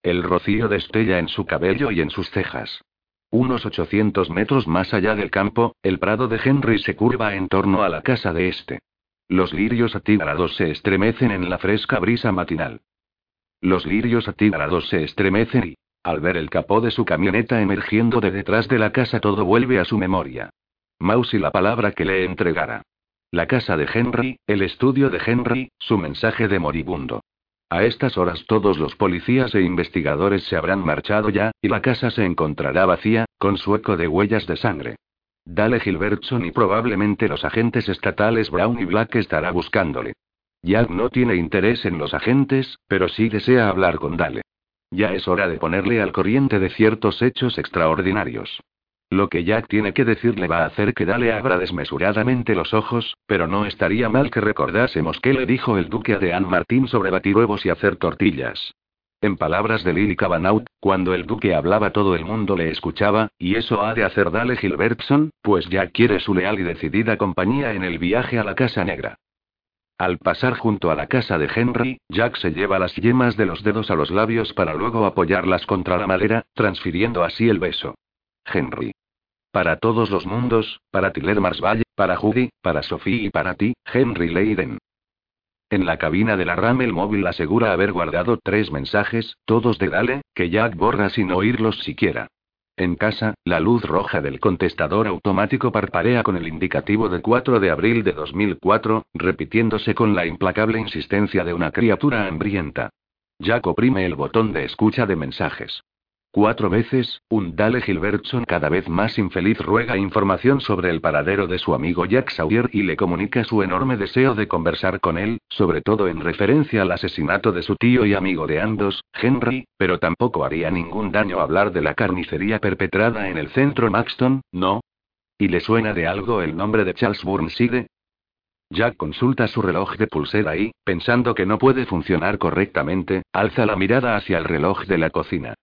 El rocío destella en su cabello y en sus cejas. Unos 800 metros más allá del campo, el prado de Henry se curva en torno a la casa de este. Los lirios atigrados se estremecen en la fresca brisa matinal. Los lirios atigrados se estremecen y, al ver el capó de su camioneta emergiendo de detrás de la casa, todo vuelve a su memoria. Mouse y la palabra que le entregara. La casa de Henry, el estudio de Henry, su mensaje de moribundo. A estas horas todos los policías e investigadores se habrán marchado ya, y la casa se encontrará vacía, con su eco de huellas de sangre. Dale Gilbertson y probablemente los agentes estatales Brown y Black estará buscándole. Jack no tiene interés en los agentes, pero sí desea hablar con Dale. Ya es hora de ponerle al corriente de ciertos hechos extraordinarios. Lo que Jack tiene que decirle va a hacer que Dale abra desmesuradamente los ojos, pero no estaría mal que recordásemos qué le dijo el duque a Dean Martín sobre batir huevos y hacer tortillas. En palabras de Lily Cavanaugh, cuando el duque hablaba todo el mundo le escuchaba, y eso ha de hacer Dale Gilbertson, pues Jack quiere su leal y decidida compañía en el viaje a la Casa Negra. Al pasar junto a la casa de Henry, Jack se lleva las yemas de los dedos a los labios para luego apoyarlas contra la madera, transfiriendo así el beso. Henry. Para todos los mundos, para Tiller Marsvalle, para Judy, para Sophie y para ti, Henry Leiden. En la cabina de la RAM el móvil asegura haber guardado tres mensajes, todos de Dale, que Jack borra sin oírlos siquiera. En casa, la luz roja del contestador automático parparea con el indicativo de 4 de abril de 2004, repitiéndose con la implacable insistencia de una criatura hambrienta. Jack oprime el botón de escucha de mensajes. Cuatro veces, un Dale Gilbertson cada vez más infeliz ruega información sobre el paradero de su amigo Jack Sawyer y le comunica su enorme deseo de conversar con él, sobre todo en referencia al asesinato de su tío y amigo de ambos, Henry, pero tampoco haría ningún daño hablar de la carnicería perpetrada en el centro Maxton, ¿no? ¿Y le suena de algo el nombre de Charles Burnside? Jack consulta su reloj de pulsera y, pensando que no puede funcionar correctamente, alza la mirada hacia el reloj de la cocina.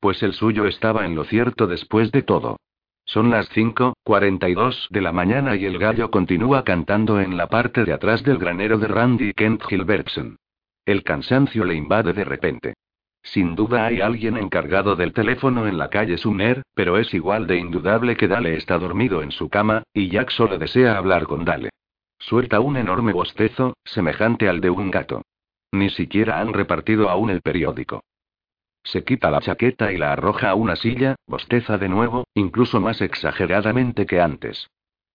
Pues el suyo estaba en lo cierto después de todo. Son las 5:42 de la mañana y el gallo continúa cantando en la parte de atrás del granero de Randy Kent Gilbertson. El cansancio le invade de repente. Sin duda hay alguien encargado del teléfono en la calle Sumner, pero es igual de indudable que Dale está dormido en su cama, y Jack solo desea hablar con Dale. Suelta un enorme bostezo, semejante al de un gato. Ni siquiera han repartido aún el periódico. Se quita la chaqueta y la arroja a una silla, bosteza de nuevo, incluso más exageradamente que antes.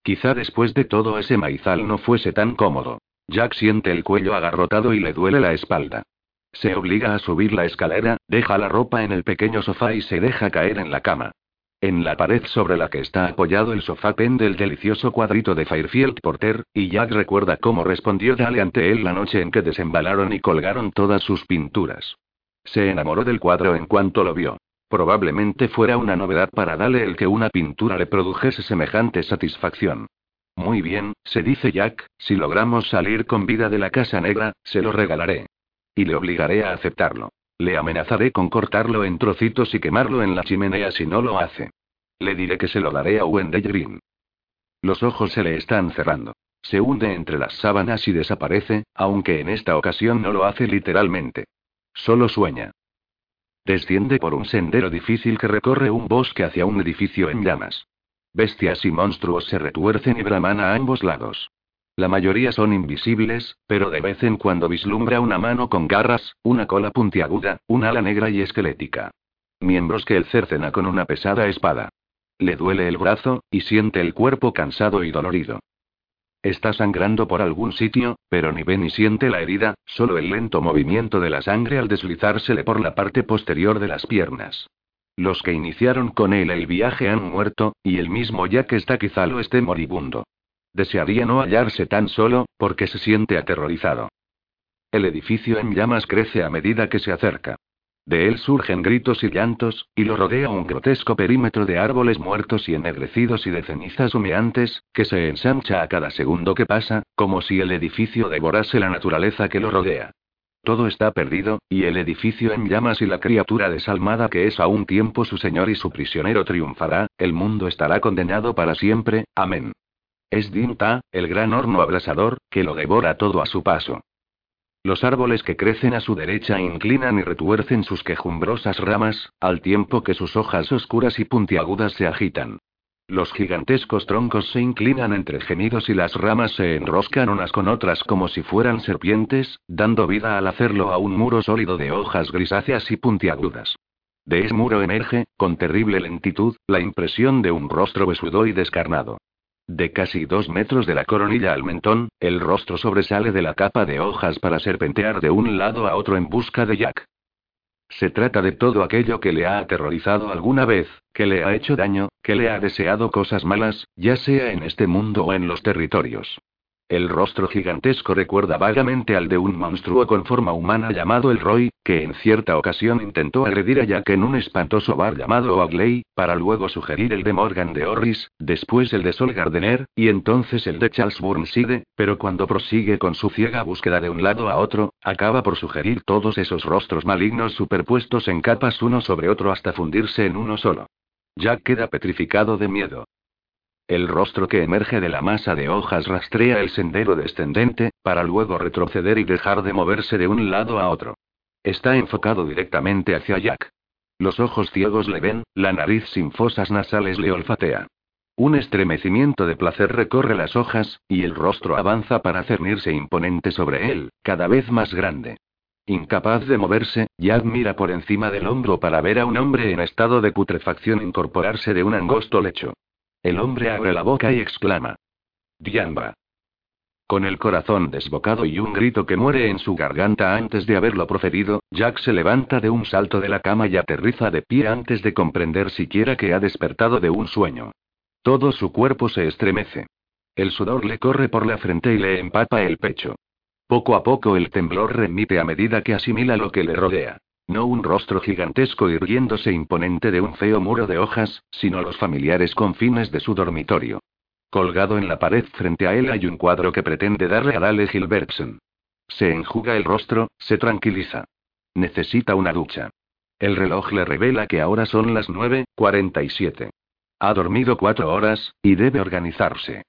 Quizá después de todo ese maizal no fuese tan cómodo. Jack siente el cuello agarrotado y le duele la espalda. Se obliga a subir la escalera, deja la ropa en el pequeño sofá y se deja caer en la cama. En la pared sobre la que está apoyado el sofá pende el delicioso cuadrito de Fairfield Porter, y Jack recuerda cómo respondió Dale ante él la noche en que desembalaron y colgaron todas sus pinturas. Se enamoró del cuadro en cuanto lo vio. Probablemente fuera una novedad para Dale el que una pintura le produjese semejante satisfacción. Muy bien, se dice Jack, si logramos salir con vida de la Casa Negra, se lo regalaré. Y le obligaré a aceptarlo. Le amenazaré con cortarlo en trocitos y quemarlo en la chimenea si no lo hace. Le diré que se lo daré a Wendell Green. Los ojos se le están cerrando. Se hunde entre las sábanas y desaparece, aunque en esta ocasión no lo hace literalmente. Solo sueña. Desciende por un sendero difícil que recorre un bosque hacia un edificio en llamas. Bestias y monstruos se retuercen y braman a ambos lados. La mayoría son invisibles, pero de vez en cuando vislumbra una mano con garras, una cola puntiaguda, un ala negra y esquelética. Miembros que el cercena con una pesada espada. Le duele el brazo, y siente el cuerpo cansado y dolorido. Está sangrando por algún sitio, pero ni ve ni siente la herida, solo el lento movimiento de la sangre al deslizársele por la parte posterior de las piernas. Los que iniciaron con él el viaje han muerto, y el mismo ya que está quizá lo esté moribundo. Desearía no hallarse tan solo, porque se siente aterrorizado. El edificio en llamas crece a medida que se acerca. De él surgen gritos y llantos, y lo rodea un grotesco perímetro de árboles muertos y ennegrecidos y de cenizas humeantes, que se ensancha a cada segundo que pasa, como si el edificio devorase la naturaleza que lo rodea. Todo está perdido, y el edificio en llamas y la criatura desalmada que es a un tiempo su señor y su prisionero triunfará, el mundo estará condenado para siempre, amén. Es Dinta, el gran horno abrasador, que lo devora todo a su paso. Los árboles que crecen a su derecha inclinan y retuercen sus quejumbrosas ramas, al tiempo que sus hojas oscuras y puntiagudas se agitan. Los gigantescos troncos se inclinan entre gemidos y las ramas se enroscan unas con otras como si fueran serpientes, dando vida al hacerlo a un muro sólido de hojas grisáceas y puntiagudas. De ese muro emerge, con terrible lentitud, la impresión de un rostro besudo y descarnado. De casi dos metros de la coronilla al mentón, el rostro sobresale de la capa de hojas para serpentear de un lado a otro en busca de Jack. Se trata de todo aquello que le ha aterrorizado alguna vez, que le ha hecho daño, que le ha deseado cosas malas, ya sea en este mundo o en los territorios. El rostro gigantesco recuerda vagamente al de un monstruo con forma humana llamado el Roy, que en cierta ocasión intentó agredir a Jack en un espantoso bar llamado Oakley, para luego sugerir el de Morgan de Orris, después el de Sol Gardener, y entonces el de Charles Burnside, pero cuando prosigue con su ciega búsqueda de un lado a otro, acaba por sugerir todos esos rostros malignos superpuestos en capas uno sobre otro hasta fundirse en uno solo. Jack queda petrificado de miedo. El rostro que emerge de la masa de hojas rastrea el sendero descendente, para luego retroceder y dejar de moverse de un lado a otro. Está enfocado directamente hacia Jack. Los ojos ciegos le ven, la nariz sin fosas nasales le olfatea. Un estremecimiento de placer recorre las hojas, y el rostro avanza para cernirse imponente sobre él, cada vez más grande. Incapaz de moverse, Jack mira por encima del hombro para ver a un hombre en estado de putrefacción incorporarse de un angosto lecho. El hombre abre la boca y exclama. Diamba. Con el corazón desbocado y un grito que muere en su garganta antes de haberlo proferido, Jack se levanta de un salto de la cama y aterriza de pie antes de comprender siquiera que ha despertado de un sueño. Todo su cuerpo se estremece. El sudor le corre por la frente y le empapa el pecho. Poco a poco el temblor remite a medida que asimila lo que le rodea. No un rostro gigantesco irguiéndose imponente de un feo muro de hojas, sino los familiares confines de su dormitorio. Colgado en la pared frente a él hay un cuadro que pretende darle a Dale Gilbertson. Se enjuga el rostro, se tranquiliza. Necesita una ducha. El reloj le revela que ahora son las 9.47. Ha dormido cuatro horas, y debe organizarse.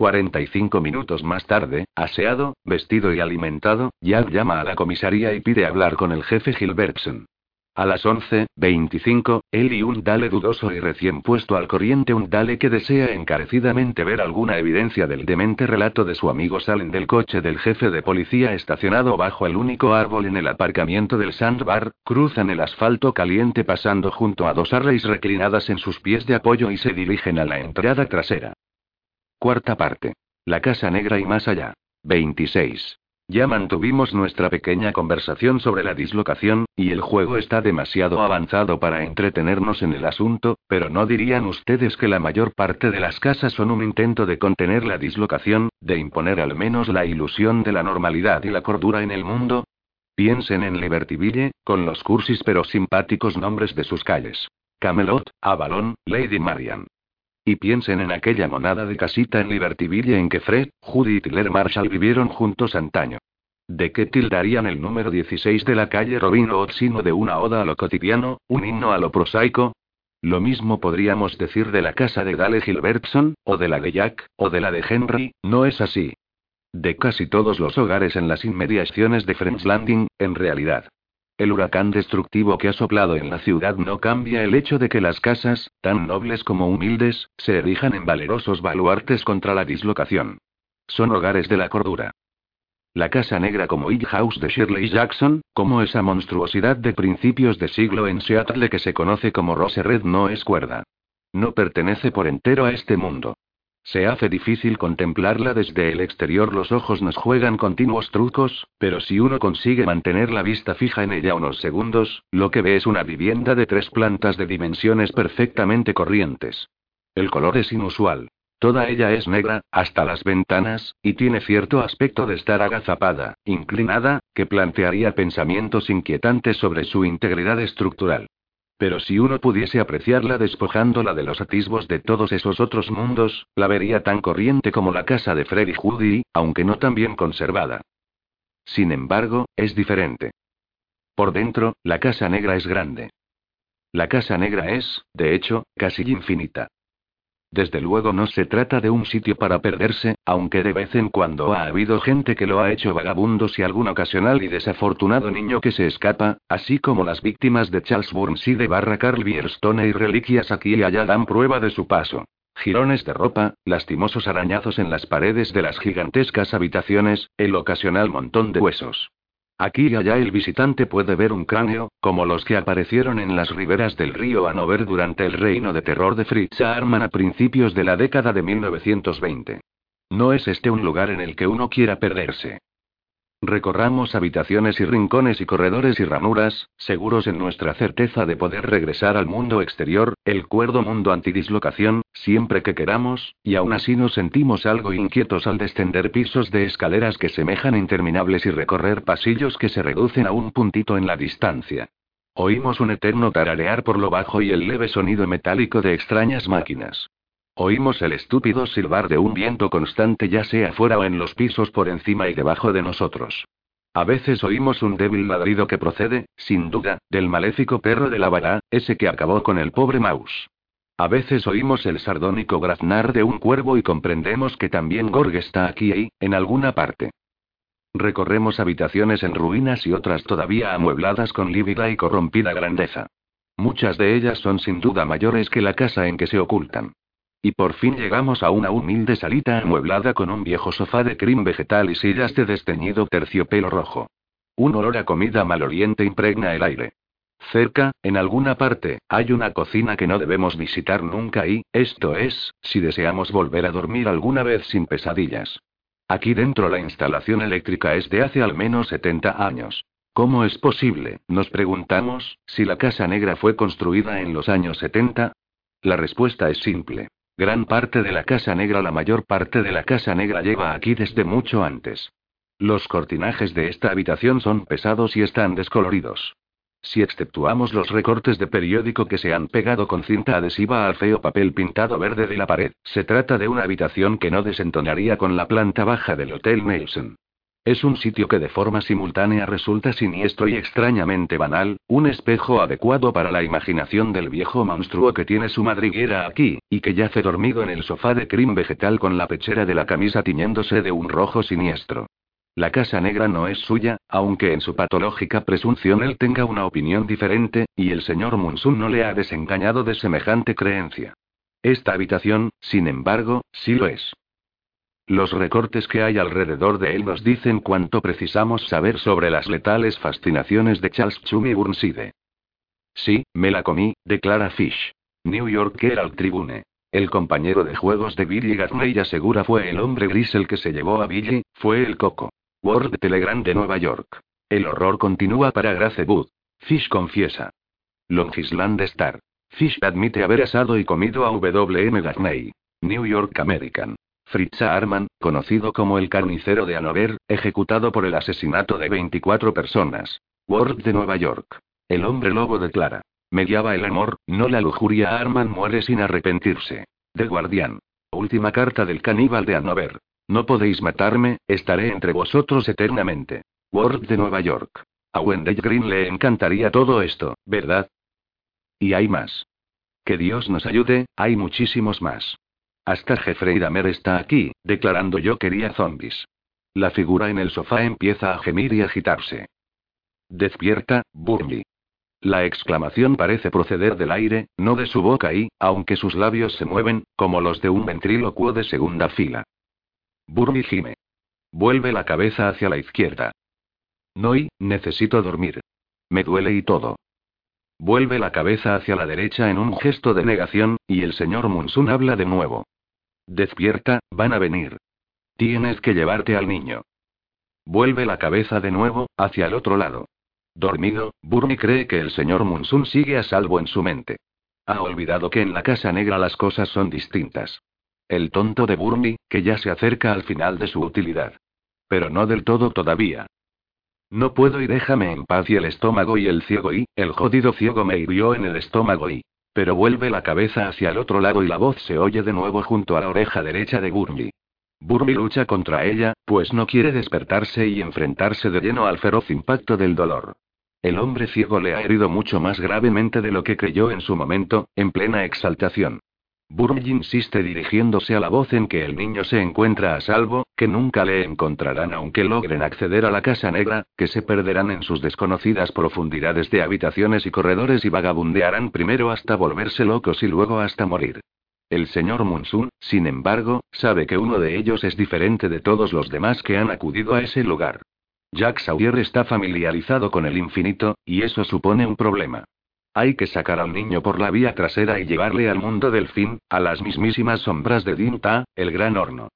45 minutos más tarde, aseado, vestido y alimentado, Jack llama a la comisaría y pide hablar con el jefe Gilbertson. A las 11.25, él y un Dale dudoso y recién puesto al corriente un Dale que desea encarecidamente ver alguna evidencia del demente relato de su amigo salen del coche del jefe de policía estacionado bajo el único árbol en el aparcamiento del Sandbar, cruzan el asfalto caliente pasando junto a dos arrays reclinadas en sus pies de apoyo y se dirigen a la entrada trasera. Cuarta parte. La Casa Negra y más allá. 26. Ya mantuvimos nuestra pequeña conversación sobre la dislocación, y el juego está demasiado avanzado para entretenernos en el asunto, pero ¿no dirían ustedes que la mayor parte de las casas son un intento de contener la dislocación, de imponer al menos la ilusión de la normalidad y la cordura en el mundo? Piensen en Libertyville, con los cursis pero simpáticos nombres de sus calles. Camelot, Avalon, Lady Marian. Y piensen en aquella monada de casita en Libertyville en que Fred, Judy y Tiller Marshall vivieron juntos antaño. ¿De qué tildarían el número 16 de la calle Robin Hood sino de una oda a lo cotidiano, un himno a lo prosaico? Lo mismo podríamos decir de la casa de Dale Gilbertson, o de la de Jack, o de la de Henry, ¿no es así? De casi todos los hogares en las inmediaciones de Friends Landing, en realidad. El huracán destructivo que ha soplado en la ciudad no cambia el hecho de que las casas, tan nobles como humildes, se erijan en valerosos baluartes contra la dislocación. Son hogares de la cordura. La Casa Negra como Hill House de Shirley Jackson, como esa monstruosidad de principios de siglo en Seattle que se conoce como Rose Red no es cuerda. No pertenece por entero a este mundo. Se hace difícil contemplarla desde el exterior, los ojos nos juegan continuos trucos, pero si uno consigue mantener la vista fija en ella unos segundos, lo que ve es una vivienda de tres plantas de dimensiones perfectamente corrientes. El color es inusual. Toda ella es negra, hasta las ventanas, y tiene cierto aspecto de estar agazapada, inclinada, que plantearía pensamientos inquietantes sobre su integridad estructural. Pero si uno pudiese apreciarla despojándola de los atisbos de todos esos otros mundos, la vería tan corriente como la casa de Freddy Judy, aunque no tan bien conservada. Sin embargo, es diferente. Por dentro, la casa negra es grande. La casa negra es, de hecho, casi infinita. Desde luego no se trata de un sitio para perderse, aunque de vez en cuando ha habido gente que lo ha hecho vagabundos y algún ocasional y desafortunado niño que se escapa, así como las víctimas de Charles Burnside barra Carl Bierstone y reliquias aquí y allá dan prueba de su paso. Girones de ropa, lastimosos arañazos en las paredes de las gigantescas habitaciones, el ocasional montón de huesos. Aquí y allá el visitante puede ver un cráneo, como los que aparecieron en las riberas del río Hanover durante el reino de terror de Fritz Arman a principios de la década de 1920. No es este un lugar en el que uno quiera perderse. Recorramos habitaciones y rincones y corredores y ranuras, seguros en nuestra certeza de poder regresar al mundo exterior, el cuerdo mundo antidislocación, siempre que queramos, y aún así nos sentimos algo inquietos al descender pisos de escaleras que semejan interminables y recorrer pasillos que se reducen a un puntito en la distancia. Oímos un eterno tararear por lo bajo y el leve sonido metálico de extrañas máquinas. Oímos el estúpido silbar de un viento constante ya sea fuera o en los pisos por encima y debajo de nosotros. A veces oímos un débil ladrido que procede, sin duda, del maléfico perro de la vara, ese que acabó con el pobre Maus. A veces oímos el sardónico graznar de un cuervo y comprendemos que también Gorg está aquí y, en alguna parte. Recorremos habitaciones en ruinas y otras todavía amuebladas con lívida y corrompida grandeza. Muchas de ellas son sin duda mayores que la casa en que se ocultan. Y por fin llegamos a una humilde salita amueblada con un viejo sofá de crin vegetal y sillas de desteñido terciopelo rojo. Un olor a comida maloliente impregna el aire. Cerca, en alguna parte, hay una cocina que no debemos visitar nunca y, esto es, si deseamos volver a dormir alguna vez sin pesadillas. Aquí dentro la instalación eléctrica es de hace al menos 70 años. ¿Cómo es posible, nos preguntamos, si la Casa Negra fue construida en los años 70? La respuesta es simple. Gran parte de la Casa Negra, la mayor parte de la Casa Negra lleva aquí desde mucho antes. Los cortinajes de esta habitación son pesados y están descoloridos. Si exceptuamos los recortes de periódico que se han pegado con cinta adhesiva al feo papel pintado verde de la pared, se trata de una habitación que no desentonaría con la planta baja del Hotel Nelson. Es un sitio que de forma simultánea resulta siniestro y extrañamente banal, un espejo adecuado para la imaginación del viejo monstruo que tiene su madriguera aquí, y que yace dormido en el sofá de crin vegetal con la pechera de la camisa tiñéndose de un rojo siniestro. La casa negra no es suya, aunque en su patológica presunción él tenga una opinión diferente, y el señor Munsun no le ha desengañado de semejante creencia. Esta habitación, sin embargo, sí lo es. Los recortes que hay alrededor de él nos dicen cuánto precisamos saber sobre las letales fascinaciones de Charles Chumi Burnside. Sí, me la comí, declara Fish. New York Herald Tribune. El compañero de juegos de Billy Gaffney asegura fue el hombre gris el que se llevó a Billy, fue el coco. World Telegram de Nueva York. El horror continúa para Grace Wood. Fish confiesa. Longisland Star. Fish admite haber asado y comido a W.M. Gaffney. New York American. Fritz Arman, conocido como el carnicero de Hanover, ejecutado por el asesinato de 24 personas. Ward de Nueva York. El hombre lobo declara. Me el amor, no la lujuria. Arman muere sin arrepentirse. The Guardian. Última carta del caníbal de Hanover. No podéis matarme, estaré entre vosotros eternamente. Ward de Nueva York. A Wendell Green le encantaría todo esto, ¿verdad? Y hay más. Que Dios nos ayude, hay muchísimos más. Hasta Jeffrey Dahmer está aquí, declarando yo quería zombies. La figura en el sofá empieza a gemir y agitarse. Despierta, Burmy. La exclamación parece proceder del aire, no de su boca y, aunque sus labios se mueven, como los de un ventrílocuo de segunda fila. Burmy gime. Vuelve la cabeza hacia la izquierda. No y, necesito dormir. Me duele y todo. Vuelve la cabeza hacia la derecha en un gesto de negación, y el señor Munsun habla de nuevo. Despierta, van a venir. Tienes que llevarte al niño. Vuelve la cabeza de nuevo, hacia el otro lado. Dormido, Burmy cree que el señor Munsun sigue a salvo en su mente. Ha olvidado que en la Casa Negra las cosas son distintas. El tonto de Burnie, que ya se acerca al final de su utilidad. Pero no del todo todavía. No puedo y déjame en paz y el estómago y el ciego y, el jodido ciego me hirió en el estómago y. Pero vuelve la cabeza hacia el otro lado y la voz se oye de nuevo junto a la oreja derecha de Burnie. Burnie lucha contra ella, pues no quiere despertarse y enfrentarse de lleno al feroz impacto del dolor. El hombre ciego le ha herido mucho más gravemente de lo que creyó en su momento, en plena exaltación. Burmy insiste dirigiéndose a la voz en que el niño se encuentra a salvo, que nunca le encontrarán aunque logren acceder a la Casa Negra, que se perderán en sus desconocidas profundidades de habitaciones y corredores y vagabundearán primero hasta volverse locos y luego hasta morir. El señor Munsun, sin embargo, sabe que uno de ellos es diferente de todos los demás que han acudido a ese lugar. Jack Sawyer está familiarizado con el infinito, y eso supone un problema. Hay que sacar al niño por la vía trasera y llevarle al mundo del fin, a las mismísimas sombras de Dinta, el gran horno.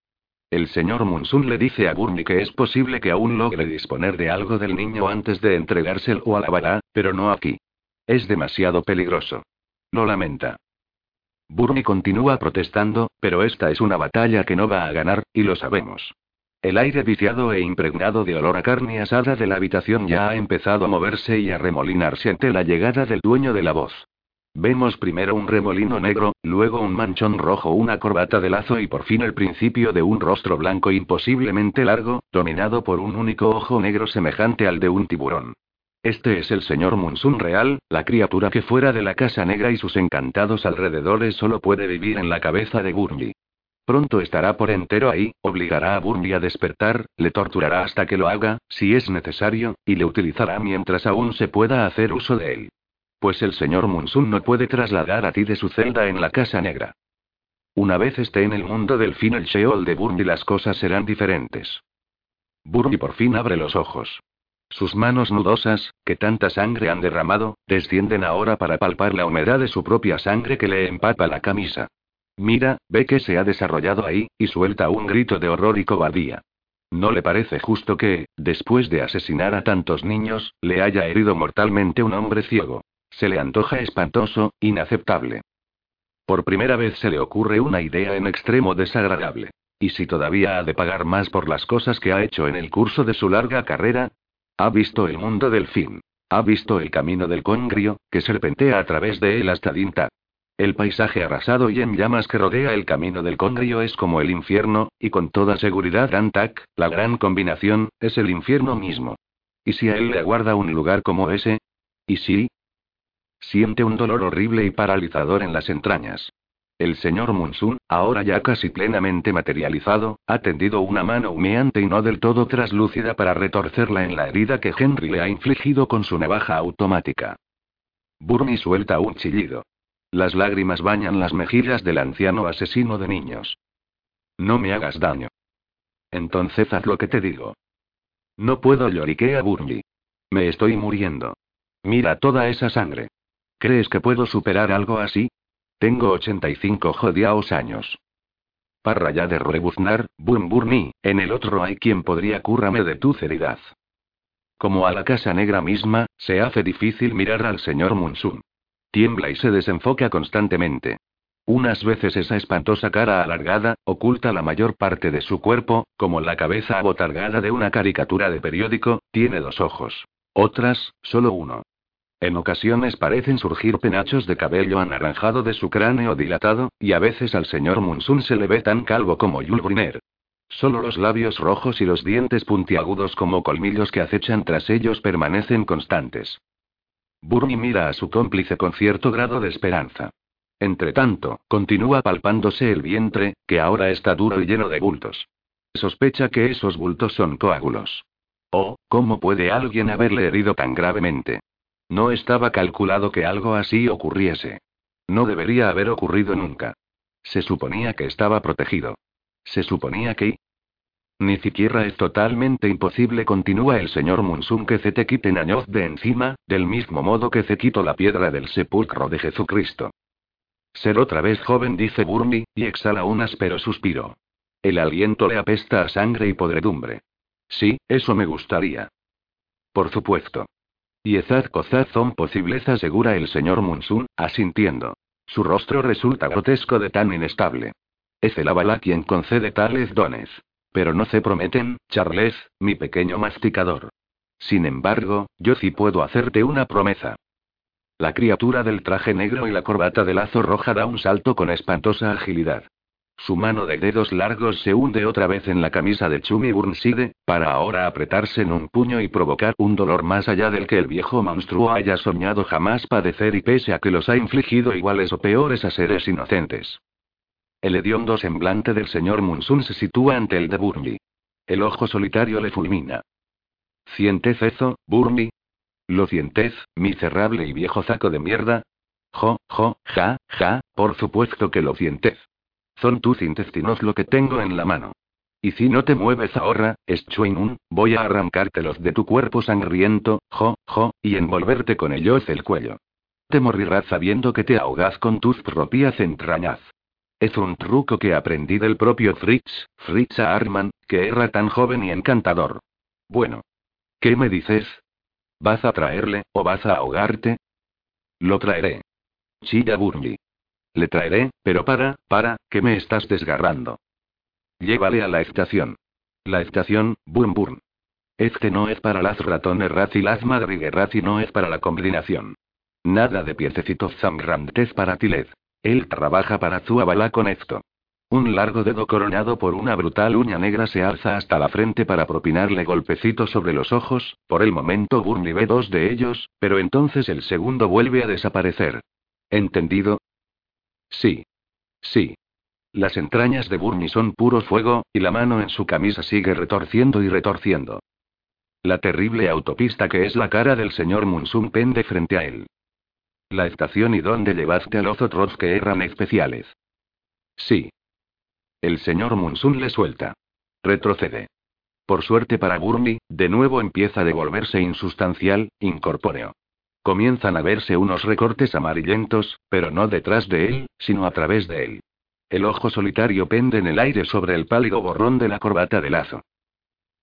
El señor Munsun le dice a Burnie que es posible que aún logre disponer de algo del niño antes de entregárselo a la vara, pero no aquí. Es demasiado peligroso. Lo lamenta. Burnie continúa protestando, pero esta es una batalla que no va a ganar, y lo sabemos. El aire viciado e impregnado de olor a carne asada de la habitación ya ha empezado a moverse y a remolinarse ante la llegada del dueño de la voz. Vemos primero un remolino negro, luego un manchón rojo, una corbata de lazo y por fin el principio de un rostro blanco imposiblemente largo, dominado por un único ojo negro semejante al de un tiburón. Este es el señor Munsun real, la criatura que fuera de la Casa Negra y sus encantados alrededores solo puede vivir en la cabeza de Gurney. Pronto estará por entero ahí, obligará a Burnie a despertar, le torturará hasta que lo haga, si es necesario, y le utilizará mientras aún se pueda hacer uso de él. Pues el señor Munsun no puede trasladar a ti de su celda en la Casa Negra. Una vez esté en el mundo del fin el Sheol de Burnie las cosas serán diferentes. Burnie por fin abre los ojos. Sus manos nudosas, que tanta sangre han derramado, descienden ahora para palpar la humedad de su propia sangre que le empapa la camisa. Mira, ve que se ha desarrollado ahí, y suelta un grito de horror y cobardía. ¿No le parece justo que, después de asesinar a tantos niños, le haya herido mortalmente un hombre ciego? Se le antoja espantoso, inaceptable. Por primera vez se le ocurre una idea en extremo desagradable. ¿Y si todavía ha de pagar más por las cosas que ha hecho en el curso de su larga carrera? Ha visto el mundo del fin. Ha visto el camino del congrio, que serpentea a través de él hasta Dinta. El paisaje arrasado y en llamas que rodea el camino del Congrio es como el infierno, y con toda seguridad Antak, la gran combinación, es el infierno mismo. ¿Y si a él le aguarda un lugar como ese? ¿Y si? Siente un dolor horrible y paralizador en las entrañas. El señor Munsun, ahora ya casi plenamente materializado, ha tendido una mano humeante y no del todo traslúcida para retorcerla en la herida que Henry le ha infligido con su navaja automática. Burnie suelta un chillido. Las lágrimas bañan las mejillas del anciano asesino de niños. No me hagas daño. Entonces haz lo que te digo. No puedo lloriquea Burnie. Me estoy muriendo. Mira toda esa sangre. ¿Crees que puedo superar algo así? Tengo 85 jodiaos años. Parra ya de rebuznar, Bum Burnie, en el otro hay quien podría currarme de tu ceridad. Como a la casa negra misma, se hace difícil mirar al señor Munsun. Tiembla y se desenfoca constantemente. Unas veces esa espantosa cara alargada, oculta la mayor parte de su cuerpo, como la cabeza abotargada de una caricatura de periódico, tiene dos ojos. Otras, solo uno. En ocasiones parecen surgir penachos de cabello anaranjado de su cráneo dilatado, y a veces al señor Munsun se le ve tan calvo como Jules Brunner. Solo los labios rojos y los dientes puntiagudos como colmillos que acechan tras ellos permanecen constantes. Burnie mira a su cómplice con cierto grado de esperanza. Entretanto, continúa palpándose el vientre, que ahora está duro y lleno de bultos. Sospecha que esos bultos son coágulos. Oh, ¿cómo puede alguien haberle herido tan gravemente? No estaba calculado que algo así ocurriese. No debería haber ocurrido nunca. Se suponía que estaba protegido. Se suponía que... Ni siquiera es totalmente imposible, continúa el señor Munsun, que se te quiten añoz de encima, del mismo modo que se quito la piedra del sepulcro de Jesucristo. Ser otra vez joven, dice Burnie, y exhala un áspero suspiro. El aliento le apesta a sangre y podredumbre. Sí, eso me gustaría. Por supuesto. Y Ezad Kozad son posibles, asegura el señor Munsun, asintiendo. Su rostro resulta grotesco de tan inestable. Es el Avala quien concede tales dones. Pero no se prometen, Charles, mi pequeño masticador. Sin embargo, yo sí puedo hacerte una promesa. La criatura del traje negro y la corbata de lazo roja da un salto con espantosa agilidad. Su mano de dedos largos se hunde otra vez en la camisa de Chumi Burnside, para ahora apretarse en un puño y provocar un dolor más allá del que el viejo monstruo haya soñado jamás padecer y pese a que los ha infligido iguales o peores a seres inocentes. El hediondo semblante del señor Munsun se sitúa ante el de Burmi. El ojo solitario le fulmina. ¿Sientes eso, Burmi? ¿Lo sientes, miserable y viejo zaco de mierda? Jo, jo, ja, ja, por supuesto que lo sientes. Son tus intestinos lo que tengo en la mano. Y si no te mueves ahora, Schweinun, voy a arrancártelos de tu cuerpo sangriento, jo, jo, y envolverte con ellos el cuello. Te morirás sabiendo que te ahogas con tus propias entrañas. Es un truco que aprendí del propio Fritz, Fritz Arman, que era tan joven y encantador. Bueno. ¿Qué me dices? ¿Vas a traerle, o vas a ahogarte? Lo traeré. Chilla Burmi. Le traeré, pero para, para, que me estás desgarrando. Llévale a la estación. La estación, Burm Burm. Este no es para las ratones rat las madrigueras y no es para la combinación. Nada de piececitos sangrantes para Tiled. Él trabaja para Zuabala con esto. Un largo dedo coronado por una brutal uña negra se alza hasta la frente para propinarle golpecitos sobre los ojos, por el momento Burnie ve dos de ellos, pero entonces el segundo vuelve a desaparecer. ¿Entendido? Sí. Sí. Las entrañas de Burnie son puro fuego, y la mano en su camisa sigue retorciendo y retorciendo. La terrible autopista que es la cara del señor Munsum pende frente a él. La estación y dónde llevaste a los otros que eran especiales. Sí. El señor Munsun le suelta. Retrocede. Por suerte para Burmi, de nuevo empieza a devolverse insustancial, incorpóreo. Comienzan a verse unos recortes amarillentos, pero no detrás de él, sino a través de él. El ojo solitario pende en el aire sobre el pálido borrón de la corbata de lazo.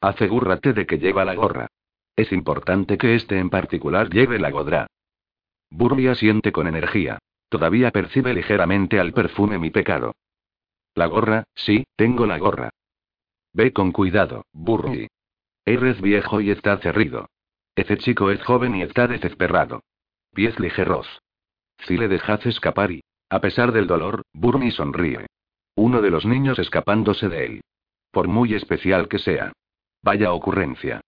Asegúrate de que lleva la gorra. Es importante que este en particular lleve la godra. Burby siente con energía. Todavía percibe ligeramente al perfume mi pecado. La gorra, sí, tengo la gorra. Ve con cuidado, Burby. Eres viejo y está cerrido. Ese chico es joven y está desesperado. Pies ligeros. Si le dejas escapar y, a pesar del dolor, Burmy sonríe. Uno de los niños escapándose de él. Por muy especial que sea. Vaya ocurrencia.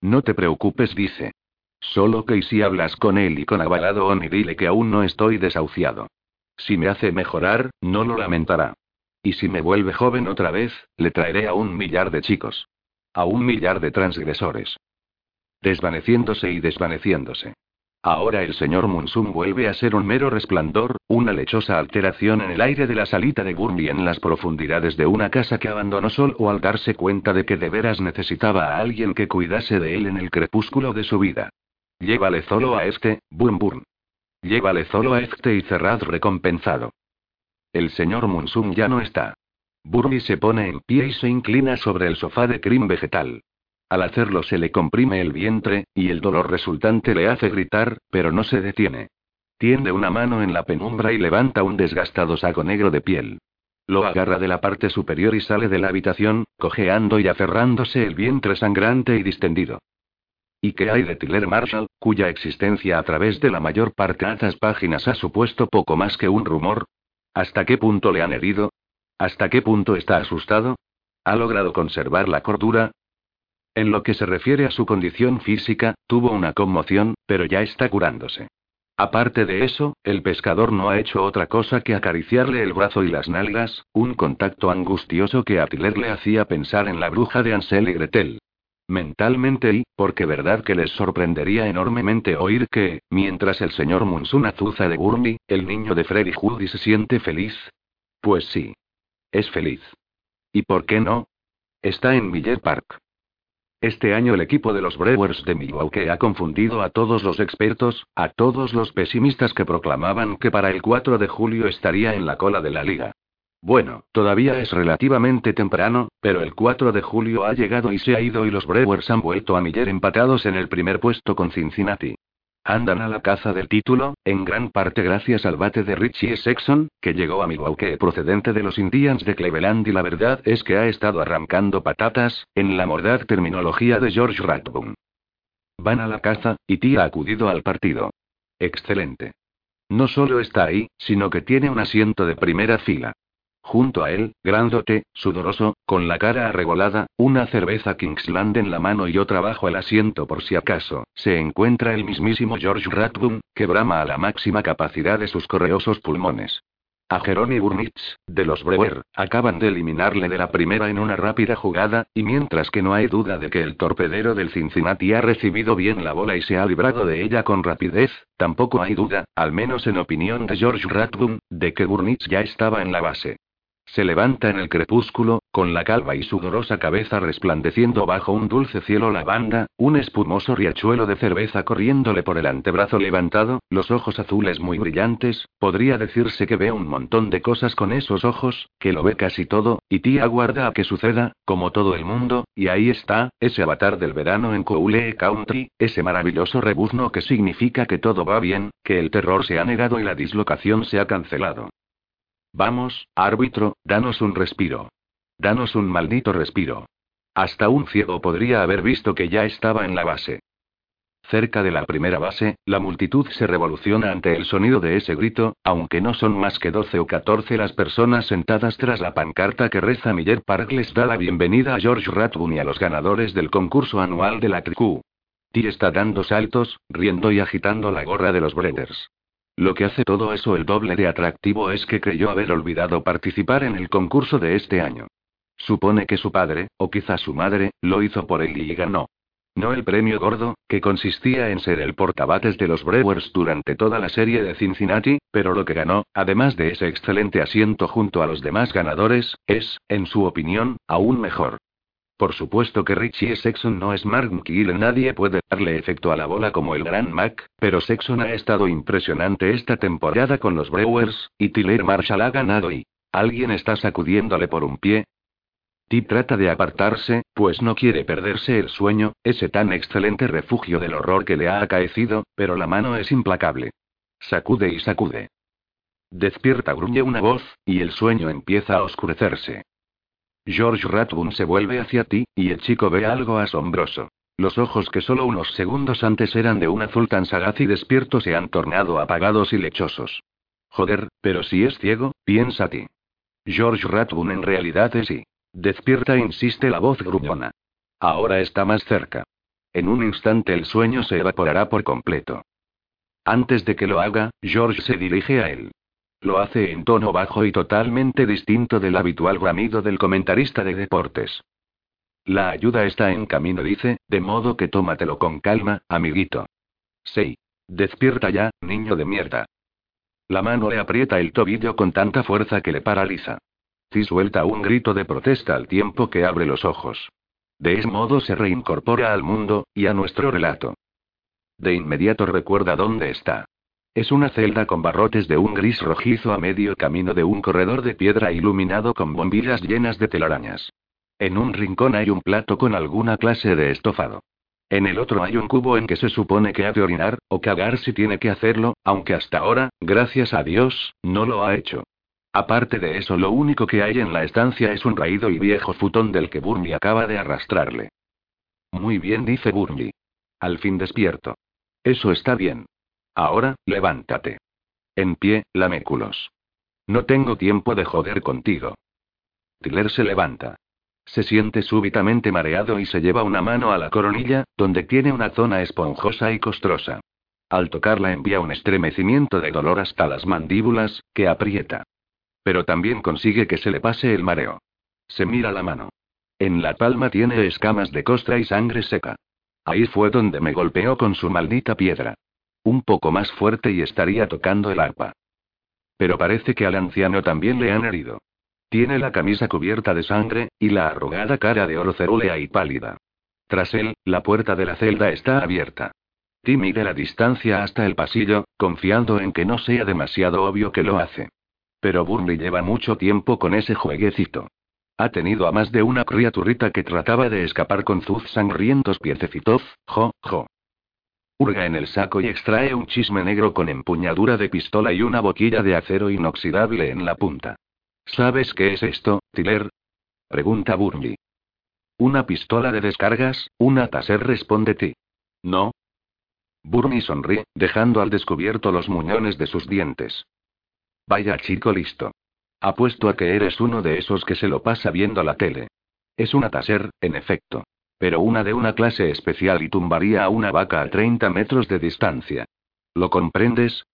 No te preocupes, dice. Solo que y si hablas con él y con Avalado y dile que aún no estoy desahuciado. Si me hace mejorar, no lo lamentará. Y si me vuelve joven otra vez, le traeré a un millar de chicos. A un millar de transgresores. Desvaneciéndose y desvaneciéndose. Ahora el señor Munsum vuelve a ser un mero resplandor, una lechosa alteración en el aire de la salita de Burmi en las profundidades de una casa que abandonó solo al darse cuenta de que de veras necesitaba a alguien que cuidase de él en el crepúsculo de su vida. Llévale solo a este, Bum Bum. Llévale solo a este y cerrad recompensado. El señor Munsum ya no está. Burmi se pone en pie y se inclina sobre el sofá de crin vegetal. Al hacerlo se le comprime el vientre, y el dolor resultante le hace gritar, pero no se detiene. Tiende una mano en la penumbra y levanta un desgastado saco negro de piel. Lo agarra de la parte superior y sale de la habitación, cojeando y aferrándose el vientre sangrante y distendido. ¿Y qué hay de Tiller Marshall, cuya existencia a través de la mayor parte de estas páginas ha supuesto poco más que un rumor? ¿Hasta qué punto le han herido? ¿Hasta qué punto está asustado? ¿Ha logrado conservar la cordura? En lo que se refiere a su condición física, tuvo una conmoción, pero ya está curándose. Aparte de eso, el pescador no ha hecho otra cosa que acariciarle el brazo y las nalgas, un contacto angustioso que a Tiller le hacía pensar en la bruja de Ansel y Gretel. Mentalmente y, porque verdad que les sorprendería enormemente oír que, mientras el señor Munsun azuza de Burmi, el niño de Freddy Judy se siente feliz. Pues sí. Es feliz. ¿Y por qué no? Está en Miller Park. Este año el equipo de los Brewers de Milwaukee ha confundido a todos los expertos, a todos los pesimistas que proclamaban que para el 4 de julio estaría en la cola de la liga. Bueno, todavía es relativamente temprano, pero el 4 de julio ha llegado y se ha ido y los Brewers han vuelto a Miller empatados en el primer puesto con Cincinnati. Andan a la caza del título, en gran parte gracias al bate de Richie Sexton, que llegó a Milwaukee procedente de los Indians de Cleveland y la verdad es que ha estado arrancando patatas, en la mordaz terminología de George Rathbone. Van a la caza, y T ha acudido al partido. Excelente. No solo está ahí, sino que tiene un asiento de primera fila. Junto a él, grandote, sudoroso, con la cara arregolada, una cerveza Kingsland en la mano y otra bajo el asiento por si acaso, se encuentra el mismísimo George Rathbone, que brama a la máxima capacidad de sus correosos pulmones. A Jeroni Burnitz, de los Brewer, acaban de eliminarle de la primera en una rápida jugada, y mientras que no hay duda de que el torpedero del Cincinnati ha recibido bien la bola y se ha librado de ella con rapidez, tampoco hay duda, al menos en opinión de George Rathbone, de que Burnitz ya estaba en la base. Se levanta en el crepúsculo, con la calva y sudorosa cabeza resplandeciendo bajo un dulce cielo lavanda, un espumoso riachuelo de cerveza corriéndole por el antebrazo levantado, los ojos azules muy brillantes, podría decirse que ve un montón de cosas con esos ojos, que lo ve casi todo, y tía aguarda a que suceda, como todo el mundo, y ahí está, ese avatar del verano en Coule Country, ese maravilloso rebuzno que significa que todo va bien, que el terror se ha negado y la dislocación se ha cancelado. Vamos, árbitro, danos un respiro. Danos un maldito respiro. Hasta un ciego podría haber visto que ya estaba en la base. Cerca de la primera base, la multitud se revoluciona ante el sonido de ese grito, aunque no son más que 12 o 14 las personas sentadas tras la pancarta que reza Miller Park les da la bienvenida a George Rathbone y a los ganadores del concurso anual de la TQ. T está dando saltos, riendo y agitando la gorra de los Breeders. Lo que hace todo eso el doble de atractivo es que creyó haber olvidado participar en el concurso de este año. Supone que su padre, o quizá su madre, lo hizo por él y ganó. No el premio gordo, que consistía en ser el portabates de los Brewers durante toda la serie de Cincinnati, pero lo que ganó, además de ese excelente asiento junto a los demás ganadores, es, en su opinión, aún mejor. Por supuesto que Richie Sexton no es Mark nadie puede darle efecto a la bola como el gran Mac, pero Sexton ha estado impresionante esta temporada con los Brewers, y Tiller Marshall ha ganado y... ¿Alguien está sacudiéndole por un pie? Tip trata de apartarse, pues no quiere perderse el sueño, ese tan excelente refugio del horror que le ha acaecido, pero la mano es implacable. Sacude y sacude. Despierta, gruñe una voz, y el sueño empieza a oscurecerse. George Rathbone se vuelve hacia ti, y el chico ve algo asombroso. Los ojos que solo unos segundos antes eran de un azul tan sagaz y despierto se han tornado apagados y lechosos. Joder, pero si es ciego, piensa ti. George Rathbone en realidad es sí. Despierta, insiste la voz gruñona. Ahora está más cerca. En un instante el sueño se evaporará por completo. Antes de que lo haga, George se dirige a él. Lo hace en tono bajo y totalmente distinto del habitual bramido del comentarista de deportes. La ayuda está en camino, dice, de modo que tómatelo con calma, amiguito. Sí. Despierta ya, niño de mierda. La mano le aprieta el tobillo con tanta fuerza que le paraliza. Si suelta un grito de protesta al tiempo que abre los ojos. De ese modo se reincorpora al mundo, y a nuestro relato. De inmediato recuerda dónde está. Es una celda con barrotes de un gris rojizo a medio camino de un corredor de piedra iluminado con bombillas llenas de telarañas. En un rincón hay un plato con alguna clase de estofado. En el otro hay un cubo en que se supone que ha de orinar, o cagar si tiene que hacerlo, aunque hasta ahora, gracias a Dios, no lo ha hecho. Aparte de eso, lo único que hay en la estancia es un raído y viejo futón del que Burnley acaba de arrastrarle. Muy bien, dice Burnley. Al fin despierto. Eso está bien. Ahora, levántate. En pie, laméculos. No tengo tiempo de joder contigo. Tiller se levanta. Se siente súbitamente mareado y se lleva una mano a la coronilla, donde tiene una zona esponjosa y costrosa. Al tocarla envía un estremecimiento de dolor hasta las mandíbulas, que aprieta. Pero también consigue que se le pase el mareo. Se mira la mano. En la palma tiene escamas de costra y sangre seca. Ahí fue donde me golpeó con su maldita piedra. Un poco más fuerte y estaría tocando el arpa. Pero parece que al anciano también le han herido. Tiene la camisa cubierta de sangre, y la arrugada cara de oro cerúlea y pálida. Tras él, la puerta de la celda está abierta. Tim mide la distancia hasta el pasillo, confiando en que no sea demasiado obvio que lo hace. Pero Burnley lleva mucho tiempo con ese jueguecito. Ha tenido a más de una criaturita que trataba de escapar con sus sangrientos piececitos, jo, jo. Hurga en el saco y extrae un chisme negro con empuñadura de pistola y una boquilla de acero inoxidable en la punta. ¿Sabes qué es esto, Tiller? Pregunta Burnley. Una pistola de descargas, una taser responde Ti. No. Burnley sonríe, dejando al descubierto los muñones de sus dientes. Vaya chico listo. Apuesto a que eres uno de esos que se lo pasa viendo la tele. Es una taser, en efecto. Pero una de una clase especial y tumbaría a una vaca a 30 metros de distancia. ¿Lo comprendes?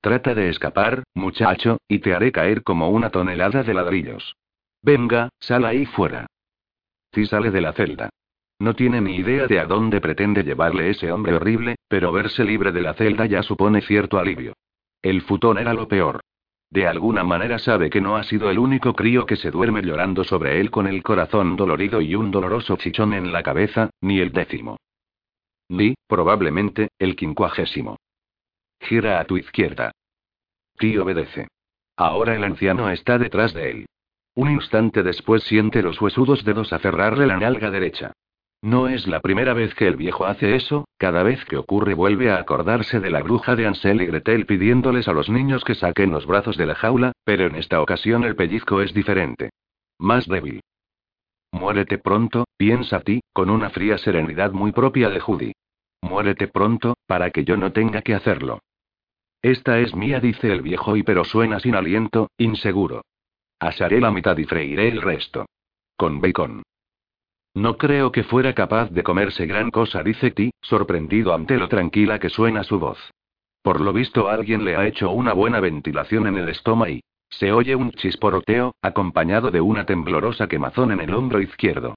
Trata de escapar, muchacho, y te haré caer como una tonelada de ladrillos. Venga, sal ahí fuera. Si sale de la celda. No tiene ni idea de a dónde pretende llevarle ese hombre horrible, pero verse libre de la celda ya supone cierto alivio. El futón era lo peor. De alguna manera sabe que no ha sido el único crío que se duerme llorando sobre él con el corazón dolorido y un doloroso chichón en la cabeza, ni el décimo. Ni, probablemente, el quincuagésimo. Gira a tu izquierda. Ti obedece. Ahora el anciano está detrás de él. Un instante después siente los huesudos dedos aferrarle la nalga derecha. No es la primera vez que el viejo hace eso, cada vez que ocurre vuelve a acordarse de la bruja de Ansel y Gretel pidiéndoles a los niños que saquen los brazos de la jaula, pero en esta ocasión el pellizco es diferente. Más débil. Muérete pronto, piensa ti, con una fría serenidad muy propia de Judy. Muérete pronto, para que yo no tenga que hacerlo. Esta es mía, dice el viejo y pero suena sin aliento, inseguro. Asaré la mitad y freiré el resto. Con bacon. No creo que fuera capaz de comerse gran cosa, dice Ti, sorprendido ante lo tranquila que suena su voz. Por lo visto alguien le ha hecho una buena ventilación en el estómago y... Se oye un chisporoteo, acompañado de una temblorosa quemazón en el hombro izquierdo.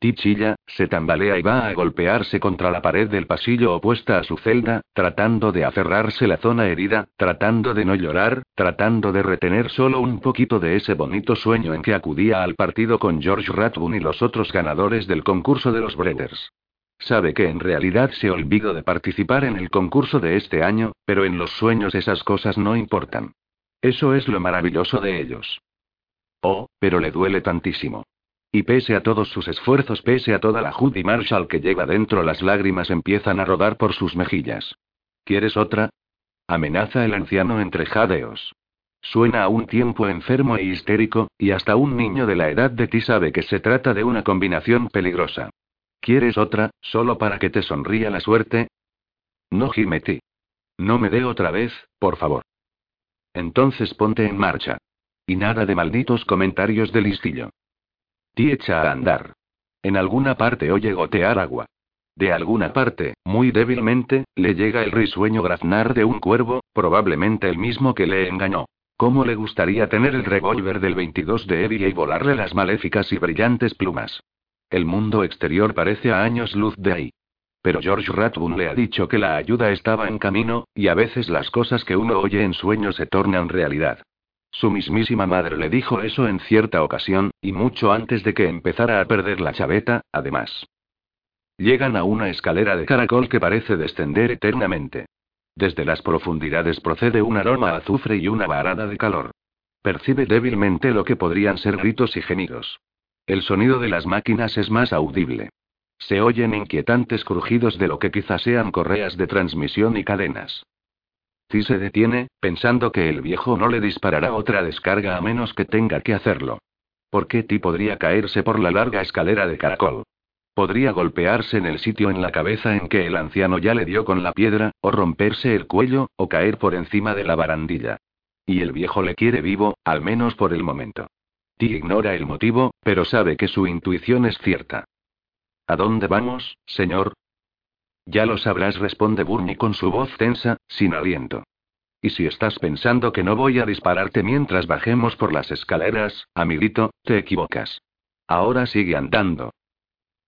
Tichilla, se tambalea y va a golpearse contra la pared del pasillo opuesta a su celda, tratando de aferrarse la zona herida, tratando de no llorar, tratando de retener solo un poquito de ese bonito sueño en que acudía al partido con George Rathbone y los otros ganadores del concurso de los Breeders. Sabe que en realidad se olvidó de participar en el concurso de este año, pero en los sueños esas cosas no importan. Eso es lo maravilloso de ellos. Oh, pero le duele tantísimo. Y pese a todos sus esfuerzos, pese a toda la Judy Marshall que lleva dentro, las lágrimas empiezan a rodar por sus mejillas. ¿Quieres otra? Amenaza el anciano entre jadeos. Suena a un tiempo enfermo e histérico, y hasta un niño de la edad de ti sabe que se trata de una combinación peligrosa. ¿Quieres otra, solo para que te sonría la suerte? No gime ti. No me dé otra vez, por favor. Entonces ponte en marcha. Y nada de malditos comentarios de listillo. Ti echa a andar. En alguna parte oye gotear agua. De alguna parte, muy débilmente, le llega el risueño graznar de un cuervo, probablemente el mismo que le engañó. ¿Cómo le gustaría tener el revólver del 22 de Eddie y volarle las maléficas y brillantes plumas? El mundo exterior parece a años luz de ahí. Pero George Rathbone le ha dicho que la ayuda estaba en camino, y a veces las cosas que uno oye en sueños se tornan realidad. Su mismísima madre le dijo eso en cierta ocasión, y mucho antes de que empezara a perder la chaveta, además. Llegan a una escalera de caracol que parece descender eternamente. Desde las profundidades procede un aroma a azufre y una varada de calor. Percibe débilmente lo que podrían ser gritos y gemidos. El sonido de las máquinas es más audible. Se oyen inquietantes crujidos de lo que quizás sean correas de transmisión y cadenas. Ti se detiene, pensando que el viejo no le disparará otra descarga a menos que tenga que hacerlo. ¿Por qué Ti podría caerse por la larga escalera de caracol? Podría golpearse en el sitio en la cabeza en que el anciano ya le dio con la piedra, o romperse el cuello, o caer por encima de la barandilla. Y el viejo le quiere vivo, al menos por el momento. Ti ignora el motivo, pero sabe que su intuición es cierta. ¿A dónde vamos, señor? Ya lo sabrás, responde Burnie con su voz tensa, sin aliento. Y si estás pensando que no voy a dispararte mientras bajemos por las escaleras, amiguito, te equivocas. Ahora sigue andando.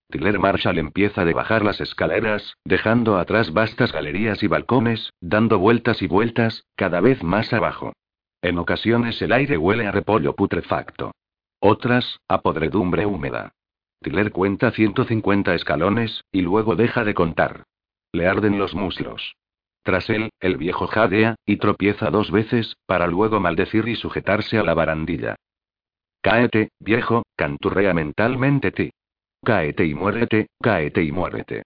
Tiller Marshall empieza a bajar las escaleras, dejando atrás vastas galerías y balcones, dando vueltas y vueltas, cada vez más abajo. En ocasiones el aire huele a repollo putrefacto. Otras, a podredumbre húmeda. Tiller cuenta 150 escalones, y luego deja de contar. Le arden los muslos. Tras él, el viejo jadea, y tropieza dos veces, para luego maldecir y sujetarse a la barandilla. Cáete, viejo, canturrea mentalmente ti. Cáete y muérete, cáete y muérete.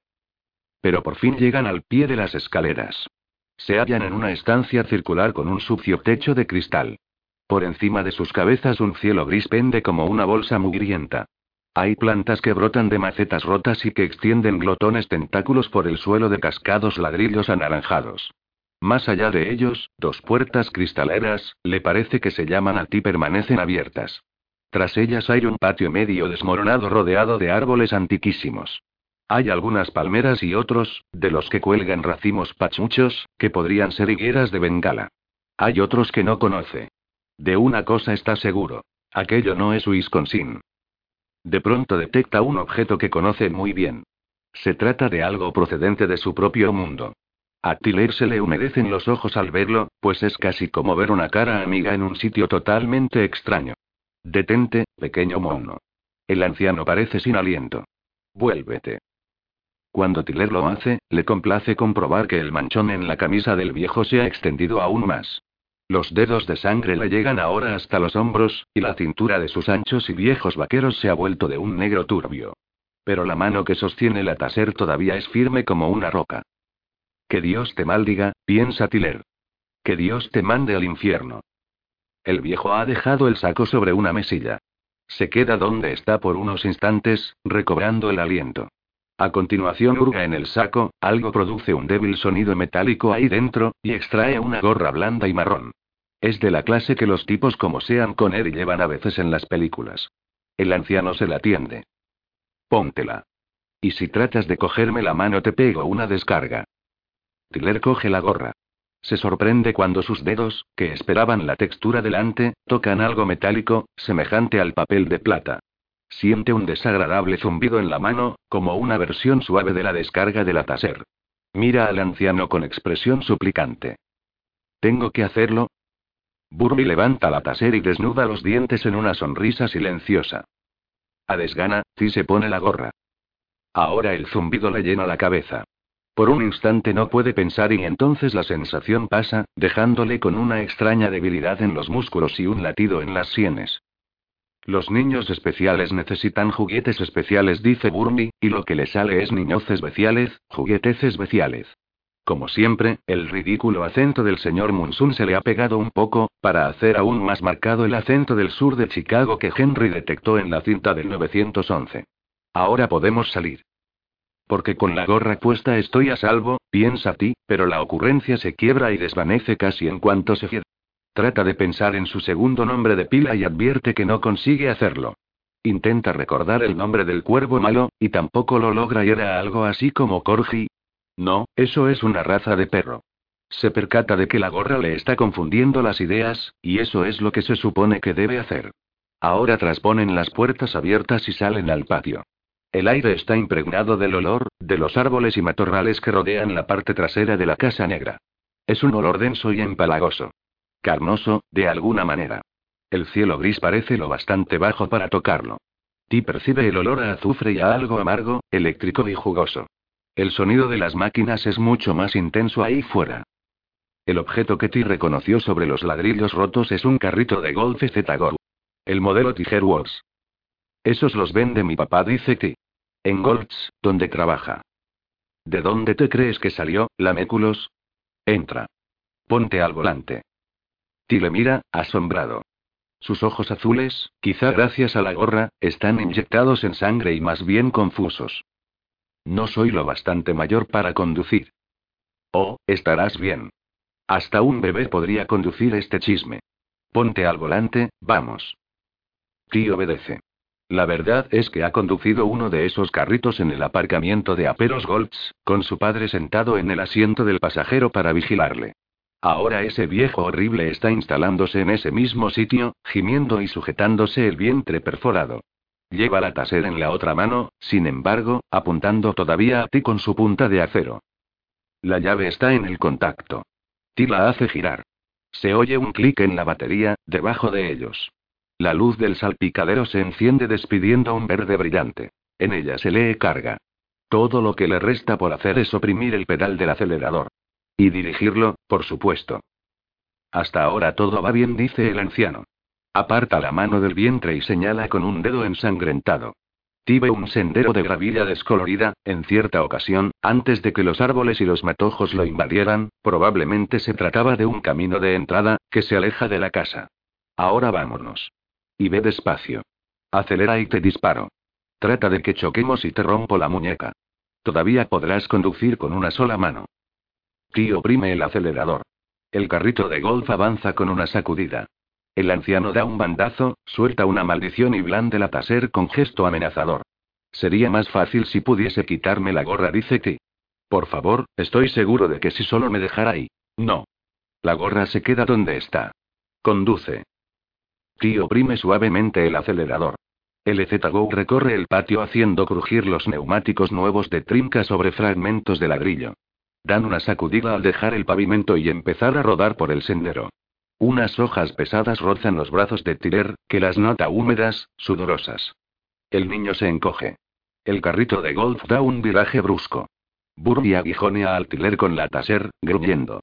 Pero por fin llegan al pie de las escaleras. Se hallan en una estancia circular con un sucio techo de cristal. Por encima de sus cabezas un cielo gris pende como una bolsa mugrienta. Hay plantas que brotan de macetas rotas y que extienden glotones tentáculos por el suelo de cascados ladrillos anaranjados. Más allá de ellos, dos puertas cristaleras, le parece que se llaman a ti, permanecen abiertas. Tras ellas hay un patio medio desmoronado rodeado de árboles antiquísimos. Hay algunas palmeras y otros, de los que cuelgan racimos pachuchos, que podrían ser higueras de Bengala. Hay otros que no conoce. De una cosa está seguro. Aquello no es Wisconsin. De pronto detecta un objeto que conoce muy bien. Se trata de algo procedente de su propio mundo. A Tiller se le humedecen los ojos al verlo, pues es casi como ver una cara amiga en un sitio totalmente extraño. Detente, pequeño mono. El anciano parece sin aliento. Vuélvete. Cuando Tiller lo hace, le complace comprobar que el manchón en la camisa del viejo se ha extendido aún más. Los dedos de sangre le llegan ahora hasta los hombros, y la cintura de sus anchos y viejos vaqueros se ha vuelto de un negro turbio. Pero la mano que sostiene la taser todavía es firme como una roca. Que Dios te maldiga, piensa Tiller. Que Dios te mande al infierno. El viejo ha dejado el saco sobre una mesilla. Se queda donde está por unos instantes, recobrando el aliento. A continuación hurga en el saco, algo produce un débil sonido metálico ahí dentro, y extrae una gorra blanda y marrón. Es de la clase que los tipos como sean con él llevan a veces en las películas. El anciano se la tiende. Póntela. Y si tratas de cogerme la mano te pego una descarga. Tiller coge la gorra. Se sorprende cuando sus dedos, que esperaban la textura delante, tocan algo metálico, semejante al papel de plata. Siente un desagradable zumbido en la mano, como una versión suave de la descarga de la taser. Mira al anciano con expresión suplicante. ¿Tengo que hacerlo? Burby levanta la taser y desnuda los dientes en una sonrisa silenciosa. A desgana, Ti se pone la gorra. Ahora el zumbido le llena la cabeza. Por un instante no puede pensar y entonces la sensación pasa, dejándole con una extraña debilidad en los músculos y un latido en las sienes. Los niños especiales necesitan juguetes especiales, dice Burmy, y lo que le sale es niñoces especiales, juguetes especiales. Como siempre, el ridículo acento del señor Munson se le ha pegado un poco, para hacer aún más marcado el acento del sur de Chicago que Henry detectó en la cinta del 911. Ahora podemos salir. Porque con la gorra puesta estoy a salvo, piensa ti, pero la ocurrencia se quiebra y desvanece casi en cuanto se cierra. Trata de pensar en su segundo nombre de pila y advierte que no consigue hacerlo. Intenta recordar el nombre del cuervo malo, y tampoco lo logra y era algo así como Corgi. No, eso es una raza de perro. Se percata de que la gorra le está confundiendo las ideas, y eso es lo que se supone que debe hacer. Ahora trasponen las puertas abiertas y salen al patio. El aire está impregnado del olor, de los árboles y matorrales que rodean la parte trasera de la casa negra. Es un olor denso y empalagoso. Carnoso, de alguna manera. El cielo gris parece lo bastante bajo para tocarlo. Ti percibe el olor a azufre y a algo amargo, eléctrico y jugoso. El sonido de las máquinas es mucho más intenso ahí fuera. El objeto que Ti reconoció sobre los ladrillos rotos es un carrito de golf Z-Go. El modelo Tiger Wars. Esos los vende mi papá, dice Ti. En Golds, donde trabaja. ¿De dónde te crees que salió, Laméculos? Entra. Ponte al volante. Ti le mira, asombrado. Sus ojos azules, quizá gracias a la gorra, están inyectados en sangre y más bien confusos. No soy lo bastante mayor para conducir. Oh, estarás bien. Hasta un bebé podría conducir este chisme. Ponte al volante, vamos. Ti obedece. La verdad es que ha conducido uno de esos carritos en el aparcamiento de Aperos Golds, con su padre sentado en el asiento del pasajero para vigilarle. Ahora ese viejo horrible está instalándose en ese mismo sitio, gimiendo y sujetándose el vientre perforado. Lleva la taser en la otra mano, sin embargo, apuntando todavía a ti con su punta de acero. La llave está en el contacto. Ti la hace girar. Se oye un clic en la batería, debajo de ellos. La luz del salpicadero se enciende despidiendo un verde brillante. En ella se lee carga. Todo lo que le resta por hacer es oprimir el pedal del acelerador. Y dirigirlo, por supuesto. Hasta ahora todo va bien, dice el anciano. Aparta la mano del vientre y señala con un dedo ensangrentado. Tive un sendero de gravilla descolorida, en cierta ocasión, antes de que los árboles y los matojos lo invadieran, probablemente se trataba de un camino de entrada, que se aleja de la casa. Ahora vámonos. Y ve despacio. Acelera y te disparo. Trata de que choquemos y te rompo la muñeca. Todavía podrás conducir con una sola mano. Tío oprime el acelerador. El carrito de golf avanza con una sacudida. El anciano da un bandazo, suelta una maldición y blande la taser con gesto amenazador. Sería más fácil si pudiese quitarme la gorra, dice Ti. Por favor, estoy seguro de que si solo me dejara ahí. No. La gorra se queda donde está. Conduce. Ti oprime suavemente el acelerador. LZGO recorre el patio haciendo crujir los neumáticos nuevos de trinca sobre fragmentos de ladrillo. Dan una sacudida al dejar el pavimento y empezar a rodar por el sendero. Unas hojas pesadas rozan los brazos de Tirer, que las nota húmedas, sudorosas. El niño se encoge. El carrito de golf da un viraje brusco. Burby aguijonea al Tiller con la taser, gruñendo.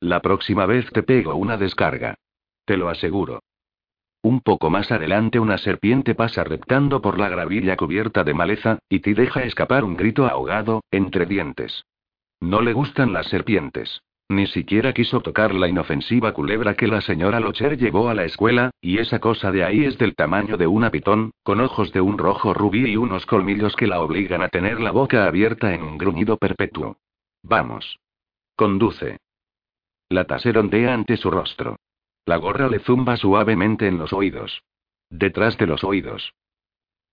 La próxima vez te pego una descarga. Te lo aseguro. Un poco más adelante una serpiente pasa reptando por la gravilla cubierta de maleza, y te deja escapar un grito ahogado, entre dientes. No le gustan las serpientes. Ni siquiera quiso tocar la inofensiva culebra que la señora Locher llevó a la escuela, y esa cosa de ahí es del tamaño de una pitón, con ojos de un rojo rubí y unos colmillos que la obligan a tener la boca abierta en un gruñido perpetuo. Vamos. Conduce. La taser ondea ante su rostro. La gorra le zumba suavemente en los oídos. Detrás de los oídos.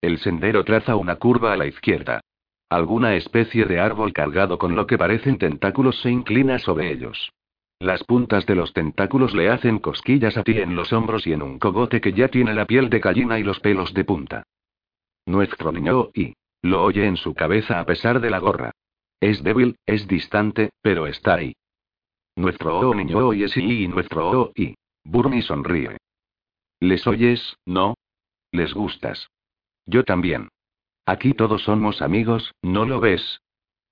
El sendero traza una curva a la izquierda. Alguna especie de árbol cargado con lo que parecen tentáculos se inclina sobre ellos. Las puntas de los tentáculos le hacen cosquillas a ti en los hombros y en un cogote que ya tiene la piel de gallina y los pelos de punta. Nuestro niño y lo oye en su cabeza a pesar de la gorra. Es débil, es distante, pero está ahí. Nuestro oh niño y es y nuestro oh y. Burnie sonríe. ¿Les oyes, no? Les gustas. Yo también. Aquí todos somos amigos, ¿no lo ves?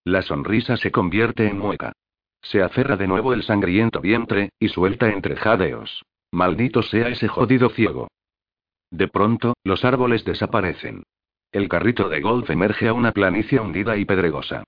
La sonrisa se convierte en mueca. Se aferra de nuevo el sangriento vientre, y suelta entre jadeos. Maldito sea ese jodido ciego. De pronto, los árboles desaparecen. El carrito de golf emerge a una planicie hundida y pedregosa.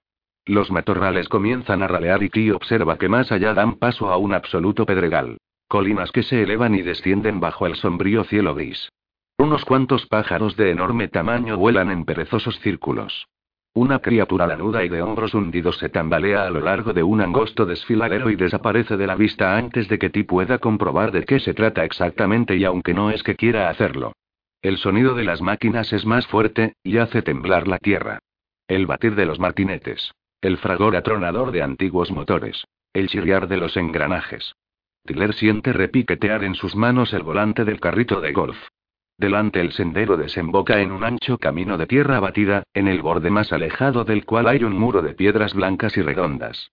Los matorrales comienzan a ralear y Ki observa que más allá dan paso a un absoluto pedregal. Colinas que se elevan y descienden bajo el sombrío cielo gris. Unos cuantos pájaros de enorme tamaño vuelan en perezosos círculos. Una criatura lanuda y de hombros hundidos se tambalea a lo largo de un angosto desfiladero y desaparece de la vista antes de que Ti pueda comprobar de qué se trata exactamente y aunque no es que quiera hacerlo. El sonido de las máquinas es más fuerte, y hace temblar la tierra. El batir de los martinetes. El fragor atronador de antiguos motores. El chirriar de los engranajes. Tiller siente repiquetear en sus manos el volante del carrito de golf. Delante el sendero desemboca en un ancho camino de tierra batida, en el borde más alejado del cual hay un muro de piedras blancas y redondas.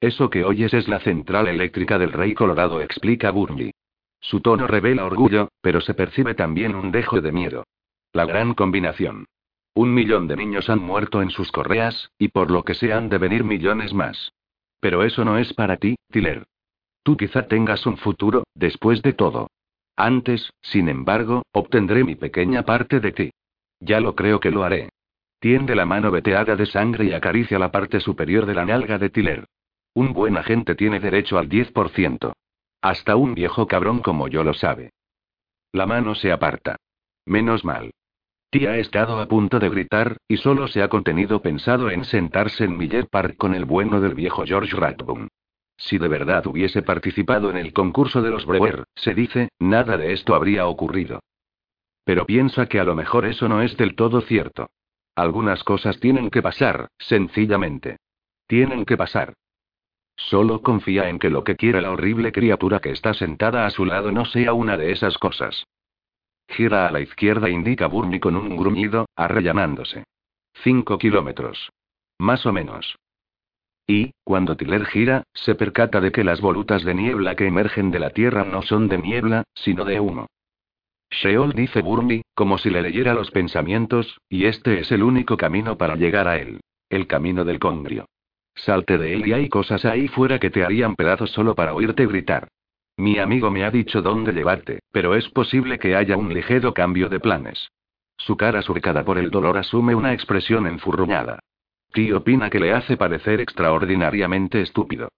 Eso que oyes es la central eléctrica del Rey Colorado, explica Burnley. Su tono revela orgullo, pero se percibe también un dejo de miedo. La gran combinación. Un millón de niños han muerto en sus correas, y por lo que se han de venir millones más. Pero eso no es para ti, Tiller. Tú quizá tengas un futuro, después de todo. Antes, sin embargo, obtendré mi pequeña parte de ti. Ya lo creo que lo haré. Tiende la mano veteada de sangre y acaricia la parte superior de la nalga de Tiller. Un buen agente tiene derecho al 10%. Hasta un viejo cabrón como yo lo sabe. La mano se aparta. Menos mal. Tía ha estado a punto de gritar, y solo se ha contenido pensado en sentarse en Millet Park con el bueno del viejo George Rathbone. Si de verdad hubiese participado en el concurso de los Brewer, se dice, nada de esto habría ocurrido. Pero piensa que a lo mejor eso no es del todo cierto. Algunas cosas tienen que pasar, sencillamente. Tienen que pasar. Solo confía en que lo que quiere la horrible criatura que está sentada a su lado no sea una de esas cosas. Gira a la izquierda, indica Burnie con un gruñido, arrellanándose. Cinco kilómetros. Más o menos. Y, cuando Tiller gira, se percata de que las volutas de niebla que emergen de la Tierra no son de niebla, sino de humo. Sheol dice Burmy, como si le leyera los pensamientos, y este es el único camino para llegar a él. El camino del congrio. Salte de él y hay cosas ahí fuera que te harían pedazos solo para oírte gritar. Mi amigo me ha dicho dónde llevarte, pero es posible que haya un ligero cambio de planes. Su cara surcada por el dolor asume una expresión enfurruñada. Ti opina que le hace parecer extraordinariamente estúpido.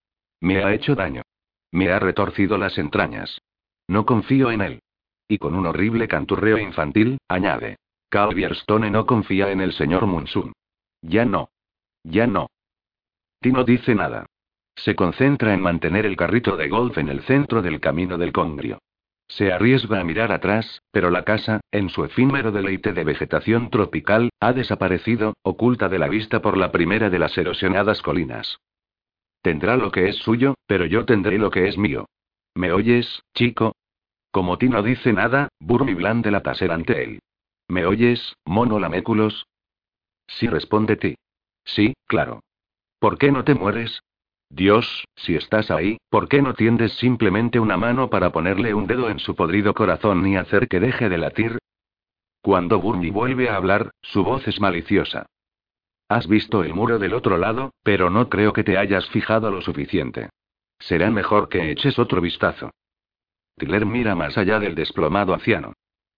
Me ha hecho daño. Me ha retorcido las entrañas. No confío en él. Y con un horrible canturreo infantil, añade. Calvierstone no confía en el señor Munsun. Ya no. Ya no. Ti no dice nada. Se concentra en mantener el carrito de golf en el centro del camino del congrio. Se arriesga a mirar atrás, pero la casa, en su efímero deleite de vegetación tropical, ha desaparecido, oculta de la vista por la primera de las erosionadas colinas. Tendrá lo que es suyo, pero yo tendré lo que es mío. ¿Me oyes, chico? Como ti no dice nada, Burmy blande la taser ante él. ¿Me oyes, mono laméculos? Sí, responde ti. Sí, claro. ¿Por qué no te mueres? Dios, si estás ahí, ¿por qué no tiendes simplemente una mano para ponerle un dedo en su podrido corazón y hacer que deje de latir? Cuando Burmy vuelve a hablar, su voz es maliciosa. Has visto el muro del otro lado, pero no creo que te hayas fijado lo suficiente. Será mejor que eches otro vistazo. Tiller mira más allá del desplomado anciano.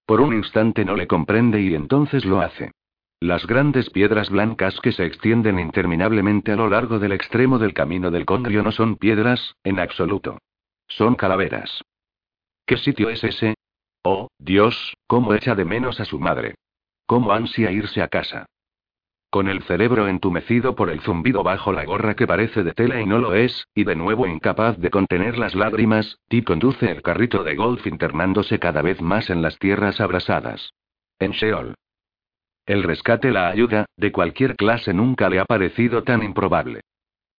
Por un instante no le comprende y entonces lo hace. Las grandes piedras blancas que se extienden interminablemente a lo largo del extremo del camino del Congrio no son piedras, en absoluto. Son calaveras. ¿Qué sitio es ese? Oh, Dios, cómo echa de menos a su madre. Cómo ansia irse a casa. Con el cerebro entumecido por el zumbido bajo la gorra que parece de tela y no lo es, y de nuevo incapaz de contener las lágrimas, Ti conduce el carrito de golf internándose cada vez más en las tierras abrasadas. En Sheol. El rescate, la ayuda, de cualquier clase nunca le ha parecido tan improbable.